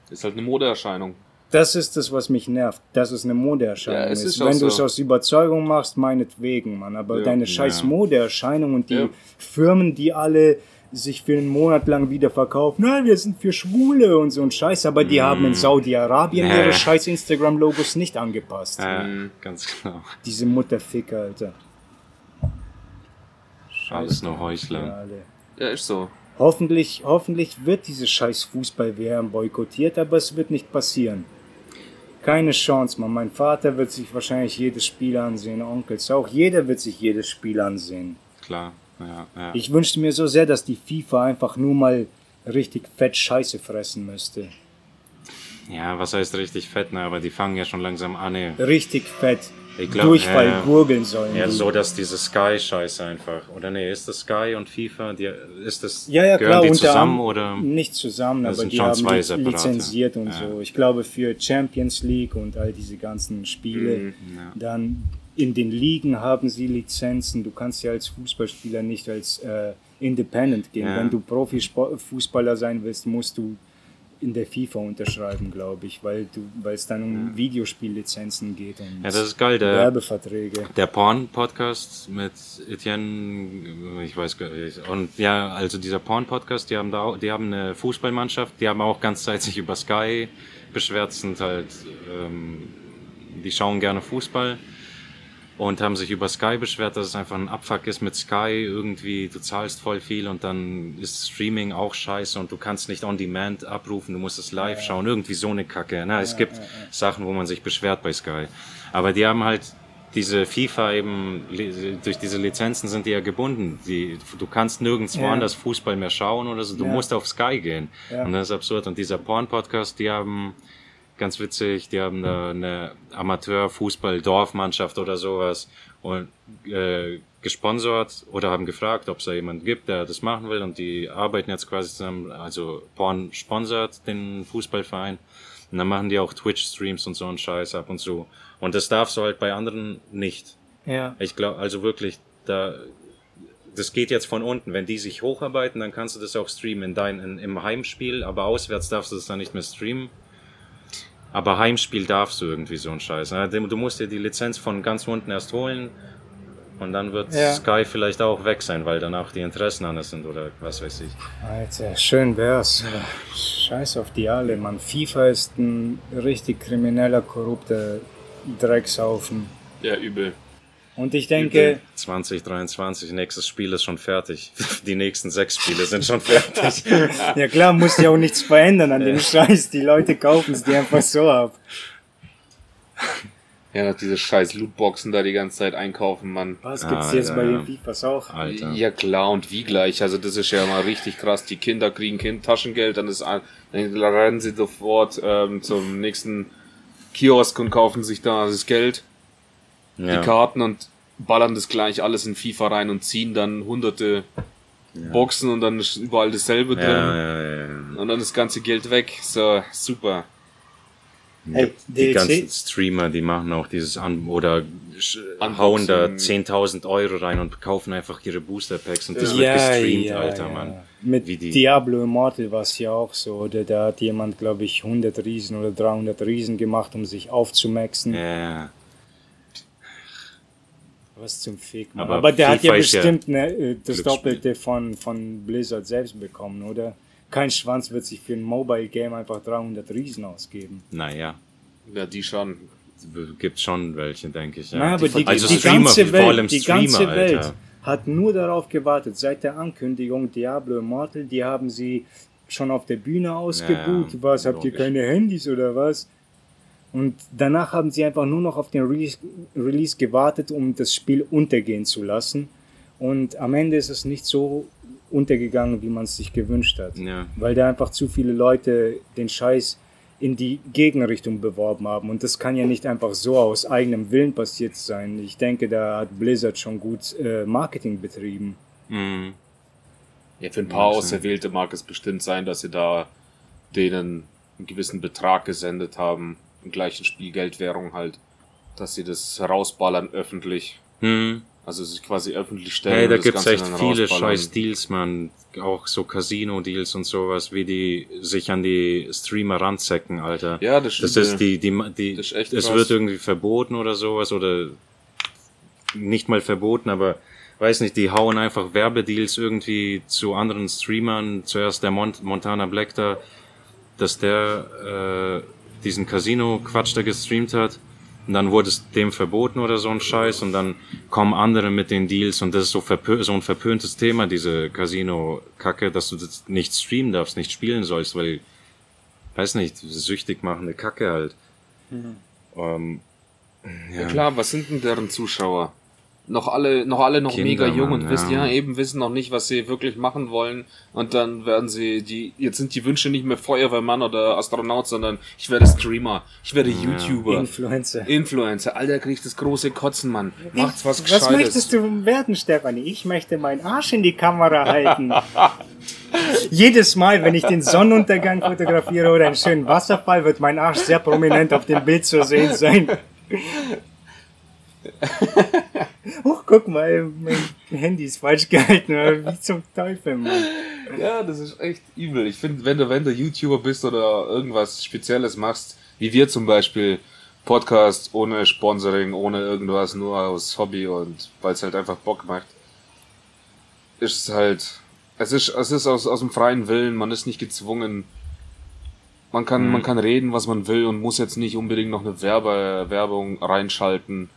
Ist halt eine Modeerscheinung. Das ist das, was mich nervt. Das ist eine Modeerscheinung. Ja, es ist. ist Wenn du es so. aus Überzeugung machst, meinetwegen, Mann. Aber Ja. deine scheiß Ja. Modeerscheinung und die Ja. Firmen, die alle sich für einen Monat lang wieder verkaufen, nein, wir sind für Schwule und so ein Scheiß, aber die haben in Saudi-Arabien Ja. ihre scheiß Instagram-Logos nicht angepasst. Ja, Mhm. ganz genau. Diese Mutterficker, Alter. Alles nur Ja, Heuchler. Ja, ist so. Hoffentlich, hoffentlich wird diese scheiß Fußball-WM boykottiert, aber es wird nicht passieren. Keine Chance, Mann. Mein Vater wird sich wahrscheinlich jedes Spiel ansehen, Onkels auch. Jeder wird sich jedes Spiel ansehen. Klar. Ja, ja. Ich wünschte mir so sehr, dass die FIFA einfach nur mal richtig fett Scheiße fressen müsste. ja, was heißt richtig fett, ne? Aber die fangen ja schon langsam an, ey. Richtig fett. Glaub, Durchfall ja, gurgeln sollen. Ja, die. so dass diese Sky-Scheiße einfach. Oder nee, ist das Sky und FIFA? Die, ist das, Ja, ja, gehören klar, die zusammen oder? Nicht zusammen, aber die haben zwei separate. lizenziert und Ja. so. Ich glaube, für Champions League und all diese ganzen Spiele, Mhm, ja. dann in den Ligen haben sie Lizenzen. Du kannst ja als Fußballspieler nicht als äh, Independent gehen. Wenn du Profifußballer sein willst, musst du in der FIFA unterschreiben, glaube ich, weil du, weil es dann um Videospiellizenzen geht und Ja, das ist geil. Der, Werbeverträge. der Porn-Podcast mit Etienne, ich weiß gar nicht. Und ja, also dieser Porn-Podcast, die haben da auch, die haben eine Fußballmannschaft, die haben auch ganz Zeit sich über Sky beschwert, sind halt, ähm, die schauen gerne Fußball und haben sich über Sky beschwert, dass es einfach ein Abfuck ist mit Sky. Irgendwie, du zahlst voll viel und dann ist Streaming auch scheiße und du kannst nicht on demand abrufen, du musst es live schauen. Irgendwie so eine Kacke. Na, es gibt Sachen, wo man sich beschwert bei Sky. Aber die haben halt diese FIFA eben, durch diese Lizenzen sind die ja gebunden. Die, du kannst nirgends Ja. woanders Fußball mehr schauen oder so. Du Ja. musst auf Sky gehen. Ja. Und das ist absurd. Und dieser Porn-Podcast, die haben, ganz witzig, die haben da eine Amateur-Fußball-Dorfmannschaft oder sowas und äh, gesponsert oder haben gefragt, ob es da jemand gibt, der das machen will und die arbeiten jetzt quasi zusammen, also Porn sponsert den Fußballverein und dann machen die auch Twitch-Streams und so einen Scheiß ab und zu. Und das darfst du halt bei anderen nicht. Ja. Ich glaube, also wirklich, da, das geht jetzt von unten. Wenn die sich hocharbeiten, dann kannst du das auch streamen in dein, in, im Heimspiel, aber auswärts darfst du das dann nicht mehr streamen. Aber Heimspiel darfst du irgendwie so einen Scheiß. ne? Du du musst dir die Lizenz von ganz unten erst holen und dann wird Ja. Sky vielleicht auch weg sein, weil danach die Interessen anders sind oder was weiß ich. Alter, schön wär's. Scheiß auf die alle, Mann. FIFA ist ein richtig krimineller, korrupter Dreckshaufen. Ja, übel. Und ich denke, 2023, nächstes Spiel ist schon fertig. Die nächsten sechs Spiele sind schon fertig. ja klar, muss ja auch nichts verändern an dem Scheiß. Die Leute kaufen es dir einfach so ab. Ja, diese scheiß Lootboxen da die ganze Zeit einkaufen, Mann. Was gibt's Ah, jetzt ja, bei den FIFAs auch? Alter. Ja klar, und wie gleich. Also das ist ja mal richtig krass. Die Kinder kriegen Kind Taschengeld, dann ist dann rennen sie sofort ähm, zum nächsten Kiosk und kaufen sich da das Geld, Ja. die Karten und ballern das gleich alles in FIFA rein und ziehen dann hunderte Boxen und dann ist überall dasselbe drin. Ja, ja, ja, ja. Und dann das ganze Geld weg. So, super. Hey, Die DLC? ganzen Streamer, die machen auch dieses An oder Unboxing. hauen da 10.000 Euro rein und kaufen einfach ihre Booster Packs und das wird gestreamt, Alter, Mann. Mit Wie die- Diablo Immortal war es ja auch so. Oder da hat jemand, glaube ich, 100 Riesen oder 300 Riesen gemacht, um sich aufzumaxen. Ja, Was zum Fick, Mann. Aber Aber, der hat ja bestimmt ne, äh, das. Doppelte von, von Blizzard selbst bekommen, oder? Kein Schwanz wird sich für ein Mobile-Game einfach 300 Riesen ausgeben. naja, Ja, die schon. gibt schon welche, denke ich. Ja. Na, aber die, also die Streamer, ganze vor allem Welt, die Streamer, ganze Welt Alter. hat nur darauf gewartet. Seit der Ankündigung Diablo Immortal, die haben sie schon auf der Bühne ausgebucht. Ja, was, habt ihr keine Handys oder was? Und danach haben sie einfach nur noch auf den Release, Release gewartet, um das Spiel untergehen zu lassen. Und am Ende ist es nicht so untergegangen, wie man es sich gewünscht hat. Ja. Weil da einfach zu viele Leute den Scheiß in die Gegenrichtung beworben haben. Und das kann ja nicht einfach so aus eigenem Willen passiert sein. Ich denke, da hat Blizzard schon gut äh, Marketing betrieben. Mhm. Ja, für ein paar. Auserwählte mag es bestimmt sein, dass sie da denen einen gewissen Betrag gesendet haben, im gleichen Spielgeldwährung halt, dass sie das rausballern öffentlich. Mhm. Also sich quasi öffentlich stellen. Hey, da das gibt's Ganze echt viele rausballern. scheiß Deals, man. Auch so Casino-Deals und sowas, wie die sich an die Streamer ranzecken, Alter. Ja, das Das stimmt. ist die, die, die, Das ist echt es wird irgendwie verboten oder sowas oder nicht mal verboten, aber weiß nicht, die hauen einfach Werbedeals irgendwie zu anderen Streamern. Zuerst der Mont Montana Black da, dass der äh, diesen Casino-Quatsch da gestreamt hat. Und dann wurde es dem verboten oder so ein Scheiß und dann kommen andere mit den Deals und das ist so, so ein verpöntes Thema, diese Casino-Kacke, dass du das nicht streamen darfst, nicht spielen sollst, weil, weiß nicht, süchtig machende Kacke halt. Ähm, Ja klar, was sind denn deren Zuschauer? Noch alle, noch alle noch Kinder, mega jung Mann, und wissen, ja. ja, eben wissen noch nicht, was sie wirklich machen wollen. Und dann werden sie, die, jetzt sind die Wünsche nicht mehr Feuerwehrmann oder Astronaut, sondern ich werde Streamer, ich werde YouTuber, Influencer. Influencer. Alter, kriegt das große Kotzen, Mann. Macht's was Was Gescheites. möchtest du werden, Stefanie? Ich möchte meinen Arsch in die Kamera halten. Jedes Mal, wenn ich den Sonnenuntergang fotografiere oder einen schönen Wasserfall, wird mein Arsch sehr prominent auf dem Bild zu sehen sein. Oh, guck mal, mein Handy ist falsch gehalten. Wie zum Teufel, Mann. Ja, das ist echt übel. Ich finde, wenn du, wenn du YouTuber bist oder irgendwas Spezielles machst, wie wir zum Beispiel, Podcast ohne Sponsoring, ohne irgendwas, nur aus Hobby und weil es halt einfach Bock macht, ist es halt, es ist, es ist aus, aus dem freien Willen, man ist nicht gezwungen. Man kann, man kann reden, was man will und muss jetzt nicht unbedingt noch eine Werbe, Werbung reinschalten.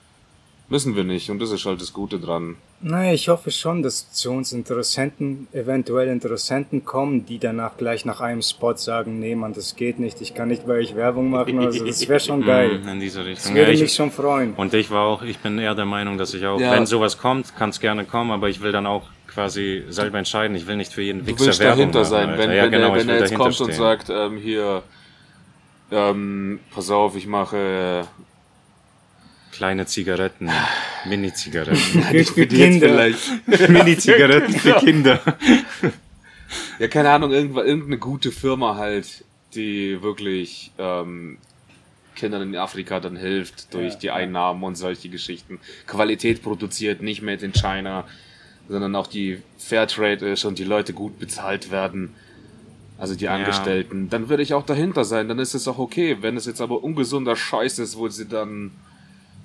Müssen wir nicht. Und das ist halt das Gute dran. Naja, ich hoffe schon, dass zu uns Interessenten, eventuell Interessenten kommen, die danach gleich nach einem Spot sagen, nee, Mann, das geht nicht, ich kann nicht bei euch Werbung machen. Also das wäre schon geil. In diese Das Richtung. würde Ja, ich, mich schon freuen. und ich war auch, ich bin eher der Meinung, dass ich auch, Ja. wenn sowas kommt, kann es gerne kommen, aber ich will dann auch quasi selber entscheiden. Ich will nicht für jeden Du Wichser willst Werbung dahinter machen, sein. Alter. Wenn, ja, wenn, genau, er, wenn er jetzt kommt und stehen. sagt, ähm, hier, ähm, pass auf, ich mache Kleine Zigaretten, Mini-Zigaretten. Für, für die Kinder. vielleicht, Mini-Zigaretten für Kinder. ja, keine Ahnung, irgendeine gute Firma halt, die wirklich ähm, Kindern in Afrika dann hilft durch Ja, die ja. Einnahmen und solche Geschichten. Qualität produziert, nicht made in China, sondern auch die Fairtrade ist und die Leute gut bezahlt werden. Also die Angestellten. Dann würde ich auch dahinter sein, dann ist es auch okay. Wenn es jetzt aber ungesunder Scheiß ist, wo sie dann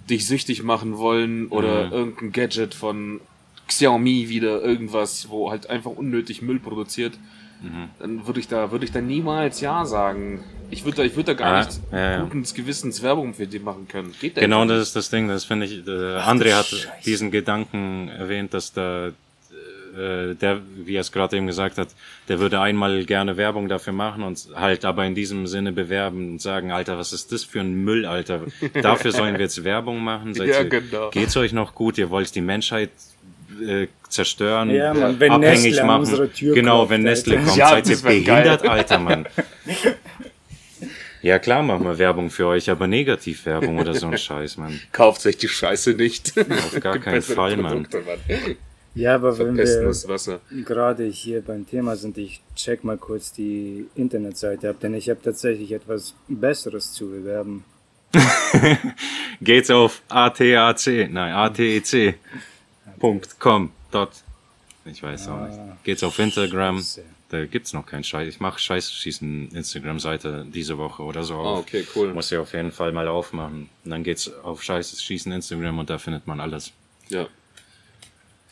dich süchtig machen wollen oder Mhm. irgendein Gadget von Xiaomi wieder irgendwas, wo halt einfach unnötig Müll produziert, Mhm. dann würde ich da würde ich da niemals ja sagen. Ich würde da ich würde da gar Ah, nicht ja, ja. guten Gewissens Werbung für die machen können. Geht Genau, das ist das Ding. Das finde ich. Äh, André hat diesen Gedanken erwähnt, dass da äh, der, wie er es gerade eben gesagt hat, der würde einmal gerne Werbung dafür machen und halt aber in diesem Sinne bewerben und sagen, Alter, was ist das für ein Müll, Alter? Dafür sollen wir jetzt Werbung machen? Seid Ja, ihr, genau. Geht's euch noch gut? Ihr wollt die Menschheit äh, zerstören, Ja, Mann, wenn abhängig Nestle machen. unsere Tür genau, klopft, wenn Nestle kommt, Ja, seid ihr wär geil. behindert, Alter, Mann. Ja, klar machen wir Werbung für euch, aber Negativwerbung oder so ein Scheiß, Mann. Kauft euch die Scheiße nicht. Auf gar keinen Fall, Mann. Produkte, Mann. Ja, aber wenn wir das Wasser. gerade hier beim Thema sind, ich check mal kurz die Internetseite ab, denn ich habe tatsächlich etwas Besseres zu bewerben. Geht's auf ATAC, nein, ATEC.com. Dot. Ich weiß auch nicht. Geht's auf Instagram. Scheiße. Da gibt's noch keinen Scheiß. Ich mache Scheißschießen Instagram-Seite diese Woche oder so. Ah, auf. okay, cool. Muss ich auf jeden Fall mal aufmachen. Und dann geht's auf Scheißschießen Instagram und da findet man alles. Ja.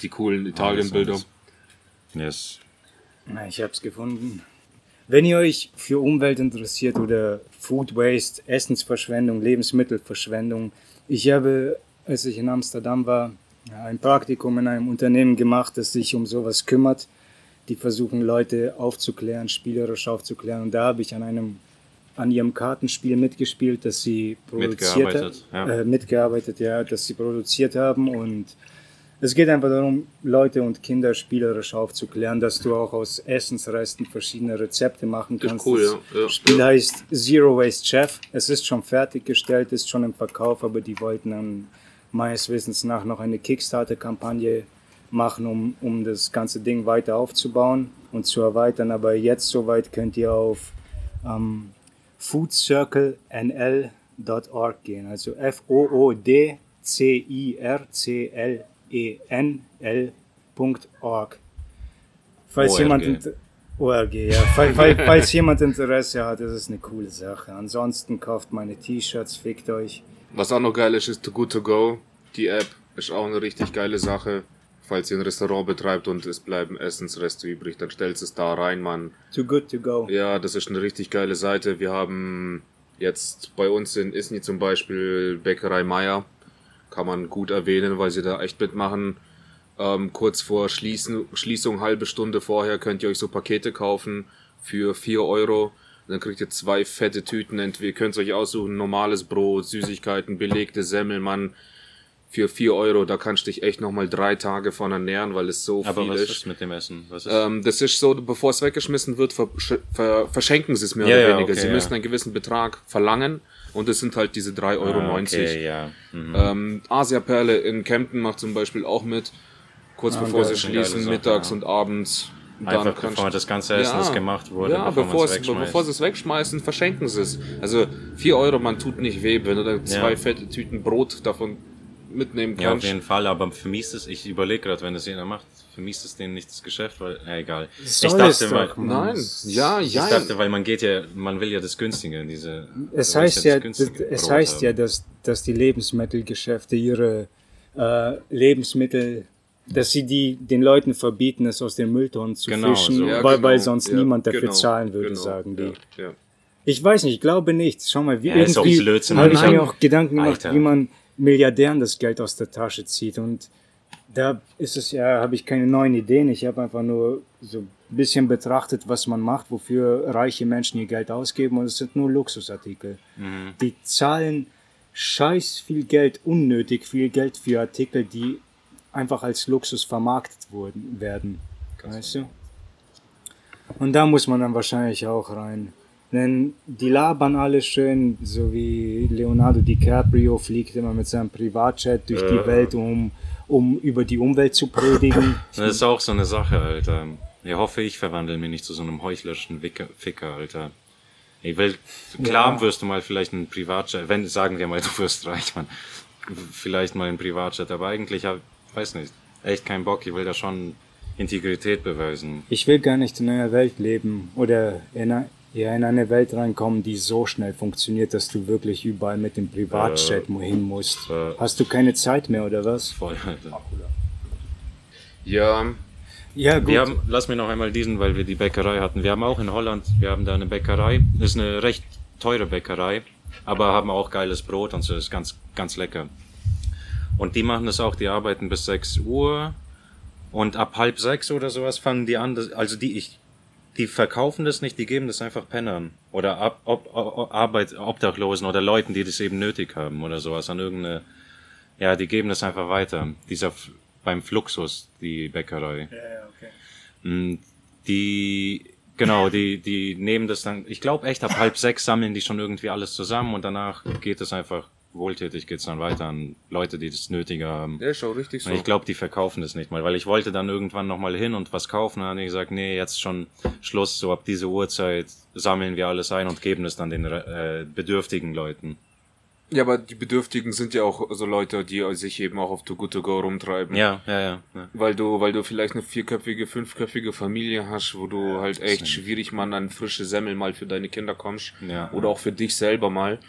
Die coolen Italien-Bilder. Yes. Na, ich hab's gefunden. Wenn ihr euch für Umwelt interessiert oder Food Waste, Essensverschwendung, Lebensmittelverschwendung, ich habe, als ich in Amsterdam war, ein Praktikum in einem Unternehmen gemacht, das sich um sowas kümmert. Die versuchen Leute aufzuklären, spielerisch aufzuklären. Und da habe ich an einem, an ihrem Kartenspiel mitgespielt, das sie produziert Mitgearbeitet, haben. ja. Äh, mitgearbeitet, ja, das sie produziert haben. Und es geht einfach darum, Leute und Kinder spielerisch aufzuklären, dass du auch aus Essensresten verschiedene Rezepte machen Das ist kannst. cool, das ja, ja, Spiel ja. heißt Zero Waste Chef. Es ist schon fertiggestellt, ist schon im Verkauf, aber die wollten dann meines Wissens nach noch eine Kickstarter-Kampagne machen, um, um das ganze Ding weiter aufzubauen und zu erweitern. Aber jetzt soweit könnt ihr auf ähm, foodcirclenl.org gehen. Also F-O-O-D-C-I-R-C-L-E-N-L.org. Falls jemand ORG, ja. Fall, fall, falls jemand Interesse hat, ist es eine coole Sache. Ansonsten kauft meine T-Shirts, fickt euch. Was auch noch geil ist, ist Too Good To Go. Die App ist auch eine richtig geile Sache. Falls ihr ein Restaurant betreibt und es bleiben Essensreste übrig, dann stellt es da rein, Mann. Too good to go. Ja, das ist eine richtig geile Seite. Wir haben jetzt bei uns in Isny zum Beispiel Bäckerei Meier. Kann man gut erwähnen, weil sie da echt mitmachen. Ähm, kurz vor Schließen, Schließung, halbe Stunde vorher, könnt ihr euch so Pakete kaufen für 4 Euro. Dann kriegt ihr zwei fette Tüten. Entweder ihr könnt euch aussuchen, normales Brot, Süßigkeiten, belegte Semmel, Mann. Für 4 Euro, da kannst du dich echt nochmal drei Tage von ernähren, weil es so Aber viel was ist. ist mit dem Essen? Was ist? Ähm, das ist so, bevor es weggeschmissen wird, versch- ver verschenken sie es mehr Ja, oder ja, weniger. okay, sie ja. müssen einen gewissen Betrag verlangen und es sind halt diese 3,90 Euro. Ah, okay, ja. Mhm. Ähm, Asia Perle in Kempten macht zum Beispiel auch mit. Kurz bevor geil. sie schließen, mittags ja. und abends. Und Einfach kannst- bevor das ganze Essen, das gemacht wurde, Ja, bevor bevor, es, bevor sie es wegschmeißen, verschenken sie es. Also 4 Euro, man tut nicht weh, wenn du da zwei Ja. fette Tüten Brot davon mitnehmen Ja, auf kannst. jeden Fall, aber vermisst es, ich überlege gerade, wenn das jeder macht, vermisst es denen nicht das Geschäft, weil, ja, egal. Soll ich dachte, weil. Nein, ja, ich ja. dachte, weil man geht ja, man will ja das Günstige, diese. Es heißt ja, das es heißt haben. ja, dass, dass die Lebensmittelgeschäfte ihre äh, Lebensmittel, dass sie die den Leuten verbieten, es aus den Mülltonnen zu Genau, fischen, so. Ja, weil, genau. weil sonst Ja, niemand dafür genau, zahlen würde, genau, sagen die. Ja. Ich weiß nicht, ich glaube nicht. Schau mal, wie Ja, irgendwie habe ich mir auch Gedanken gemacht, Alter. wie man Milliardären das Geld aus der Tasche zieht. Und da ist es ja, habe ich keine neuen Ideen. Ich habe einfach nur so ein bisschen betrachtet, was man macht, wofür reiche Menschen ihr Geld ausgeben. Und es sind nur Luxusartikel. Die zahlen scheiß viel Geld, unnötig viel Geld für Artikel, die einfach als Luxus vermarktet wurden, werden. Weißt du? Und da muss man dann wahrscheinlich auch rein. Denn die labern alle schön, so wie Leonardo DiCaprio fliegt immer mit seinem Privatjet durch die Welt, um, um über die Umwelt zu predigen. Das ist auch so eine Sache, Alter. Ich hoffe, ich verwandle mich nicht zu so einem heuchlerischen Ficker, Alter. Ich will, klar Ja. wirst du mal vielleicht ein Privatjet, wenn, sagen wir mal, du wirst reich, Mann. Vielleicht mal ein Privatjet, aber eigentlich, hab, weiß nicht, echt keinen Bock. Ich will da schon Integrität beweisen. Ich will gar nicht in einer Welt leben oder in eine, ja, in eine Welt reinkommen, die so schnell funktioniert, dass du wirklich überall mit dem Privatjet hin musst. äh. Hast du keine Zeit mehr oder was? Voll, Alter. Ja, Ja, gut. Wir haben, lass mir noch einmal diesen, weil wir die Bäckerei hatten. Wir haben auch in Holland, wir haben da eine Bäckerei. Ist eine recht teure Bäckerei, aber haben auch geiles Brot und so ist ganz, ganz lecker. Und die machen das auch, die arbeiten bis 6 Uhr und ab halb sechs oder sowas fangen die an, also die, ich, die verkaufen das nicht, die geben das einfach Pennern oder ab, ob, ob, Arbeit, Obdachlosen oder Leuten, die das eben nötig haben oder sowas an irgendeine, ja, die geben das einfach weiter. Dieser, beim Fluxus, die Bäckerei. Ja, ja, okay. Mm, Die, genau, die, die nehmen das dann, ich glaube echt, ab halb sechs sammeln die schon irgendwie alles zusammen und danach geht es einfach, wohltätig geht's dann weiter an Leute, die das nötiger haben. der ist auch richtig so. Und ich glaube, die verkaufen das nicht mal, weil ich wollte dann irgendwann nochmal hin und was kaufen. Dann habe ich gesagt, nee, jetzt schon Schluss, so ab dieser Uhrzeit sammeln wir alles ein und geben es dann den äh, bedürftigen Leuten. Ja, aber die Bedürftigen sind ja auch so Leute, die sich eben auch auf Too Good To Go rumtreiben. Ja, ja, ja. ja. Weil du, weil du vielleicht eine vierköpfige, fünfköpfige Familie hast, wo du halt echt schwierig mal an frische Semmel mal für deine Kinder kommst. Ja. Oder auch für dich selber mal.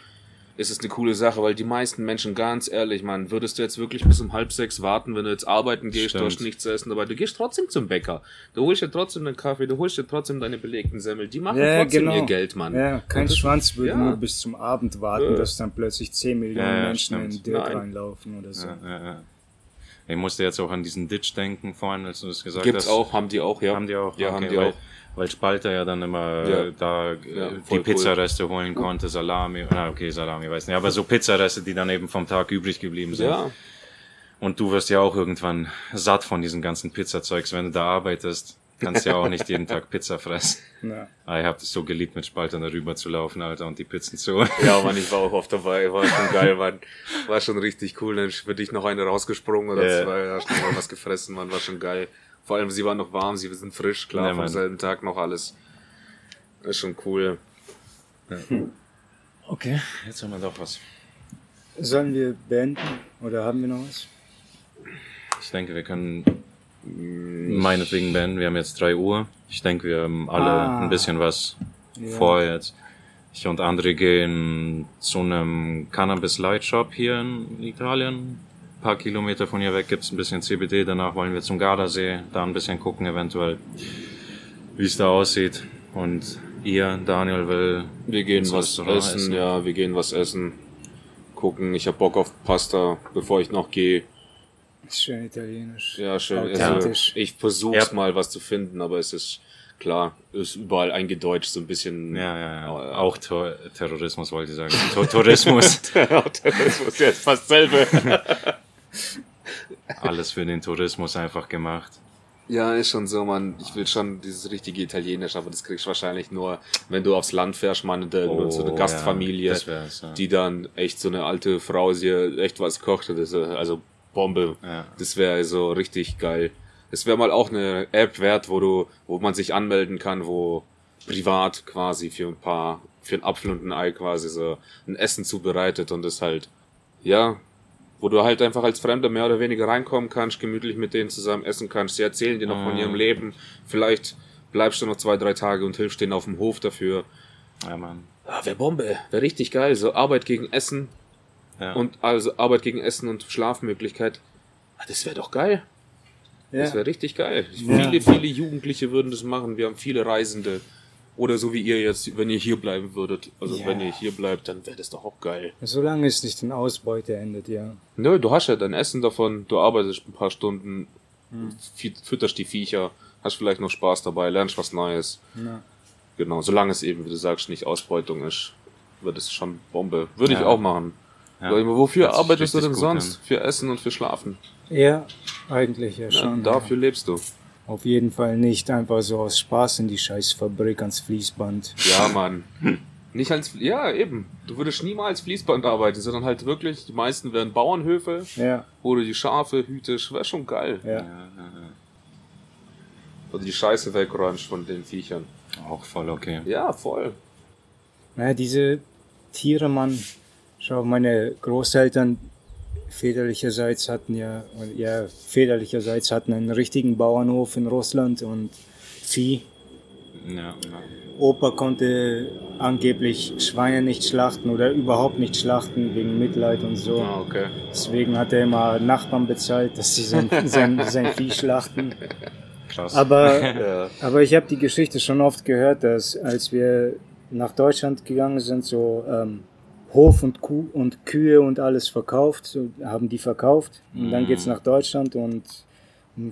Ist es eine coole Sache, weil die meisten Menschen, ganz ehrlich, man, würdest du jetzt wirklich bis um halb sechs warten, wenn du jetzt arbeiten gehst, du Stimmt. hast nichts zu essen, aber du gehst trotzdem zum Bäcker. Du holst dir trotzdem einen Kaffee, du holst dir trotzdem deine belegten Semmel. Die machen Ja, trotzdem genau. ihr Geld, Mann. Ja, kein das- Schwanz würde ja. nur bis zum Abend warten, Ja. dass dann plötzlich 10 Millionen Menschen in stimmt. Dirt Nein. reinlaufen oder so. Ja, ja, ja. Ich musste jetzt auch an diesen Ditch denken, vorhin, als du das gesagt Gibt's hast. auch, haben die auch, ja. Haben die auch? Ja, Okay, haben die auch. Weil Spalter ja dann immer Ja. äh, da äh, Ja, die voll cool. Pizzareste holen konnte, Salami, na okay, Salami, weiß nicht, aber so Pizzareste, die dann eben vom Tag übrig geblieben sind. Ja, Und du wirst ja auch irgendwann satt von diesen ganzen Pizzazeugs, wenn du da arbeitest. Kannst ja auch nicht jeden Tag Pizza fressen. Ja. Ah, ich hab das so geliebt, mit Spaltern darüber zu laufen, Alter, und die Pizzen zu. Ja, Mann, ich war auch oft dabei, war schon geil, Mann. War schon richtig cool, dann für dich noch eine rausgesprungen oder Ja. zwei, hast noch mal was gefressen, Mann, war schon geil. Vor allem, sie waren noch warm, sie sind frisch, klar, Ja, vom selben Tag noch alles. Ist schon cool. Okay, jetzt haben wir doch was. Sollen wir beenden oder haben wir noch was? Ich denke, wir können meinetwegen beenden. Wir haben jetzt drei Uhr. Ich denke, wir haben alle Ah. ein bisschen was Ja. vor jetzt. Ich und André gehen zu einem Cannabis Light Shop hier in Italien. Ein paar Kilometer von hier weg gibt's ein bisschen CBD. Danach wollen wir zum Gardasee, da ein bisschen gucken eventuell, wie es da aussieht. Und ihr, Daniel, will Wir gehen was Restaurant essen, ja, wir gehen was essen. Gucken, ich hab Bock auf Pasta, bevor ich noch gehe. Ist schön italienisch. Ja, schön. Also, ich versuch's Ja. mal was zu finden, aber es ist klar, ist überall eingedeutscht, so ein bisschen. Ja, ja, ja. Ja. Auch Tor Terrorismus wollte ich sagen. Tor Tourismus. Terrorismus, jetzt fast selber. Alles für den Tourismus einfach gemacht. Ja, ist schon so, man. Ich will schon dieses richtige Italienisch, aber das kriegst du wahrscheinlich nur, wenn du aufs Land fährst, man, in der, so eine Oh, Gastfamilie, ja, ja. die dann echt so eine alte Frau sie echt was kocht. Das also Bombe. Ja. Das wäre so richtig geil. Das wäre mal auch eine App wert, wo du, wo man sich anmelden kann, wo privat quasi für ein paar, für ein Apfel und ein Ei quasi so ein Essen zubereitet und das halt, ja, wo du halt einfach als Fremder mehr oder weniger reinkommen kannst, gemütlich mit denen zusammen essen kannst. Sie erzählen dir noch von Mhm. ihrem Leben. Vielleicht bleibst du noch zwei, drei Tage und hilfst denen auf dem Hof dafür. Ja, Mann. Ah, wär Bombe. Wäre richtig geil. So Arbeit gegen Essen Ja. und also Arbeit gegen Essen und Schlafmöglichkeit. Ah, Das wäre doch geil. Ja. Das wäre richtig geil. Ja. Viele, viele Jugendliche würden das machen. Wir haben viele Reisende. Oder so wie ihr jetzt, wenn ihr hier bleiben würdet. Also Ja. wenn ihr hier bleibt, dann wäre das doch auch geil. Solange es nicht in Ausbeute endet, ja. Nö, du hast ja dein Essen davon, du arbeitest ein paar Stunden, fü- fütterst die Viecher, hast vielleicht noch Spaß dabei, lernst was Neues. Ja. Genau, solange es eben, wie du sagst, nicht Ausbeutung ist, wird es schon Bombe. Würde ich Ja. auch machen. Ja. Wofür arbeitest du denn sonst? Für Essen und für Schlafen. Ja, eigentlich ja Ja, schon. dafür lebst du. Auf jeden Fall nicht einfach so aus Spaß in die Scheißfabrik ans Fließband. Ja, Mann. Nicht als, ja, eben. Du würdest niemals Fließband arbeiten, sondern halt wirklich, die meisten wären Bauernhöfe, Ja, wo du die Schafe hütest, wäre schon geil. ja. Ja, ja, ja. Oder die Scheiße wegräumst von den Viechern. Auch voll okay. Ja, voll. Naja, diese Tiere, Mann. Schau, meine Großeltern väterlicherseits hatten ja, ja, väterlicherseits hatten einen richtigen Bauernhof in Russland und Vieh. Ja, ja. Opa konnte angeblich Schweine nicht schlachten oder überhaupt nicht schlachten wegen Mitleid und so. Ah, okay. Deswegen hat er immer Nachbarn bezahlt, dass sie sein, sein, sein Vieh schlachten. Krass. Aber, Ja. aber ich habe die Geschichte schon oft gehört, dass als wir nach Deutschland gegangen sind, so ähm, Hof und Kuh und Kühe und alles verkauft, so, haben die verkauft. Und dann Mhm. geht's nach Deutschland und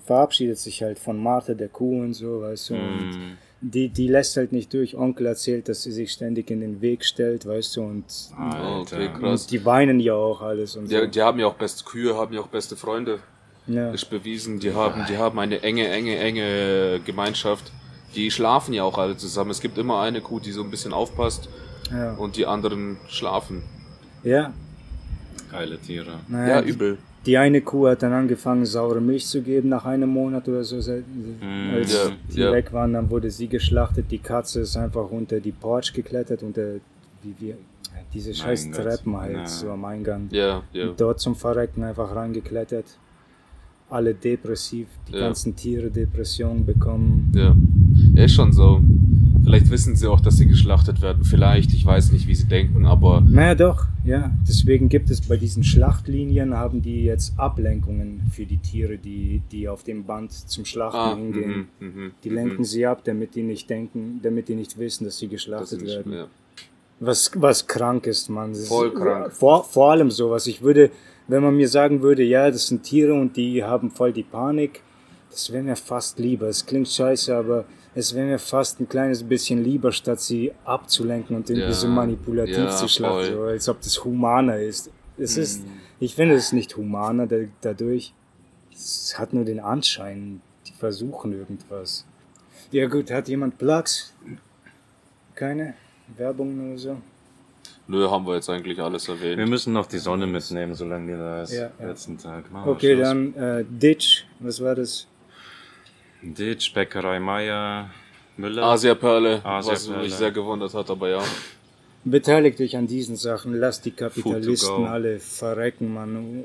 verabschiedet sich halt von Martha, der Kuh und so, weißt du. Und Mm, die, die lässt halt nicht durch. Onkel erzählt, dass sie sich ständig in den Weg stellt, weißt du, und, okay, Alter. krass. und die weinen ja auch alles und so. Die, die haben ja auch beste Kühe, haben ja auch beste Freunde. ja. Ist bewiesen. Die haben, die haben eine enge, enge, enge Gemeinschaft. Die schlafen ja auch alle zusammen. Es gibt immer eine Kuh, die so ein bisschen aufpasst Ja. und die anderen schlafen. ja. Geile Tiere. Naja, Ja, übel. Die eine Kuh hat dann angefangen, saure Milch zu geben nach einem Monat oder so. seit- Als ja, die ja. weg waren, dann wurde sie geschlachtet. Die Katze ist einfach unter die Porch geklettert, unter wie wir, diese scheiß Gott. Treppen halt, Ja. so am Eingang. Ja, ja. Und dort zum Verrecken einfach reingeklettert. Alle depressiv, die Ja. ganzen Tiere Depressionen bekommen. Ja. ja, ist schon so. Vielleicht wissen sie auch, dass sie geschlachtet werden. Vielleicht, ich weiß nicht, wie sie denken, aber Naja, doch, ja. Deswegen gibt es bei diesen Schlachtlinien, haben die jetzt Ablenkungen für die Tiere, die, die auf dem Band zum Schlachten ah, hingehen. mhm, mhm, Die mhm. lenken sie ab, damit die nicht denken, damit die nicht wissen, dass sie Das geschlachtet ist, werden. Was, was krank ist, man. Das Voll ist, krank. Vor, vor allem sowas. Ich würde, wenn man mir sagen würde, ja, das sind Tiere und die haben voll die Panik, das wäre mir fast lieber. Es klingt scheiße, aber es wäre mir fast ein kleines bisschen lieber, statt sie abzulenken und irgendwie Ja, so manipulativ ja, zu schlachten, voll. so, als ob das humaner ist. Es Mhm. ist, ich finde es nicht humaner da, dadurch. Es hat nur den Anschein, die versuchen irgendwas. Ja gut, hat jemand Plugs? Keine Werbung oder so? Nö, haben wir jetzt eigentlich alles Wir erwähnt. müssen noch die Sonne mitnehmen, solange die da ist. Ja, ja. Letzten Tag. Machen wir Okay, dann äh, Ditch, was war das? Ditch, Bäckerei Meier, Müller. Asia-Perle, was Asia-Perle. mich sehr gewundert hat, aber ja. Beteiligt euch an diesen Sachen, lasst die Kapitalisten alle verrecken, man.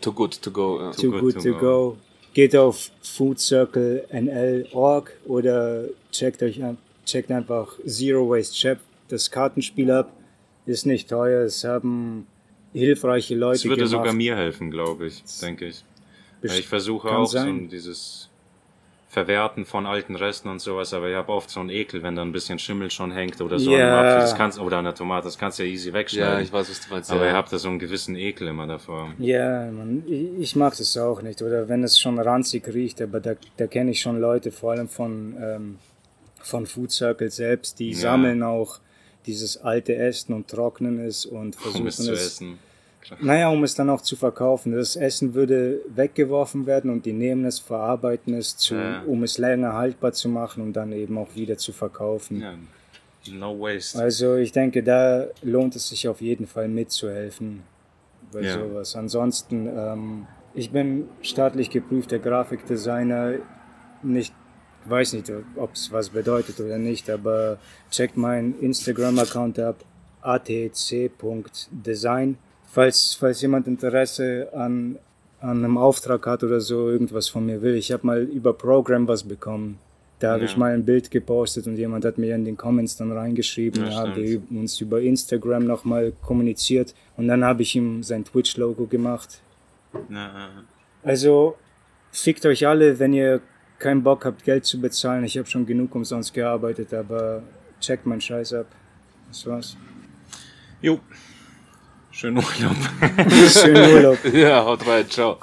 Too good to go. Ja. Too, good good to to go. go. Geht auf foodcirclenl.org oder checkt euch an, checkt einfach Zero Waste Chap, das Kartenspiel ab. Ist nicht teuer, es haben hilfreiche Leute Das würde gemacht. sogar mir helfen, glaube ich, denke ich. Weil Best- ich versuche auch so sein. ein- dieses Verwerten von alten Resten und sowas, aber ich habe oft so einen Ekel, wenn da ein bisschen Schimmel schon hängt oder so einem Apfel. Das kannst, oder an der Tomate, das kannst du ja easy wegschneiden. Ja, ich weiß, was du meinst. aber ja. ihr habt da so einen gewissen Ekel immer davor. Ja, man, ich ich mag das auch nicht. Oder wenn es schon ranzig riecht, aber da, da kenne ich schon Leute, vor allem von, ähm, von Food Circle selbst, die Ja. sammeln auch dieses alte Essen und trocknen es und versuchen Um es zu essen. Naja, um es dann auch zu verkaufen. Das Essen würde weggeworfen werden und die nehmen es, verarbeiten es, zu, Ja. um es länger haltbar zu machen und dann eben auch wieder zu verkaufen. Ja. No waste. Also ich denke, da lohnt es sich auf jeden Fall mitzuhelfen bei Ja. sowas. Ansonsten, ähm, ich bin staatlich geprüfter Grafikdesigner. Nicht, weiß nicht, ob es was bedeutet oder nicht, aber checkt meinen Instagram-Account ab, atc.design. Falls, falls jemand Interesse an, an einem Auftrag hat oder so, irgendwas von mir will. Ich habe mal über Program was bekommen. Da habe Ja. ich mal ein Bild gepostet und jemand hat mir in den Comments dann reingeschrieben. Ja, da haben wir uns über Instagram nochmal kommuniziert und dann habe ich ihm sein Twitch-Logo gemacht. Ja, Also fickt euch alle, wenn ihr keinen Bock habt, Geld zu bezahlen, ich habe schon genug umsonst gearbeitet, aber checkt meinen Scheiß ab. Das war's. Jo. Schönen Urlaub. Schönen Urlaub. ja, haut rein. Ciao.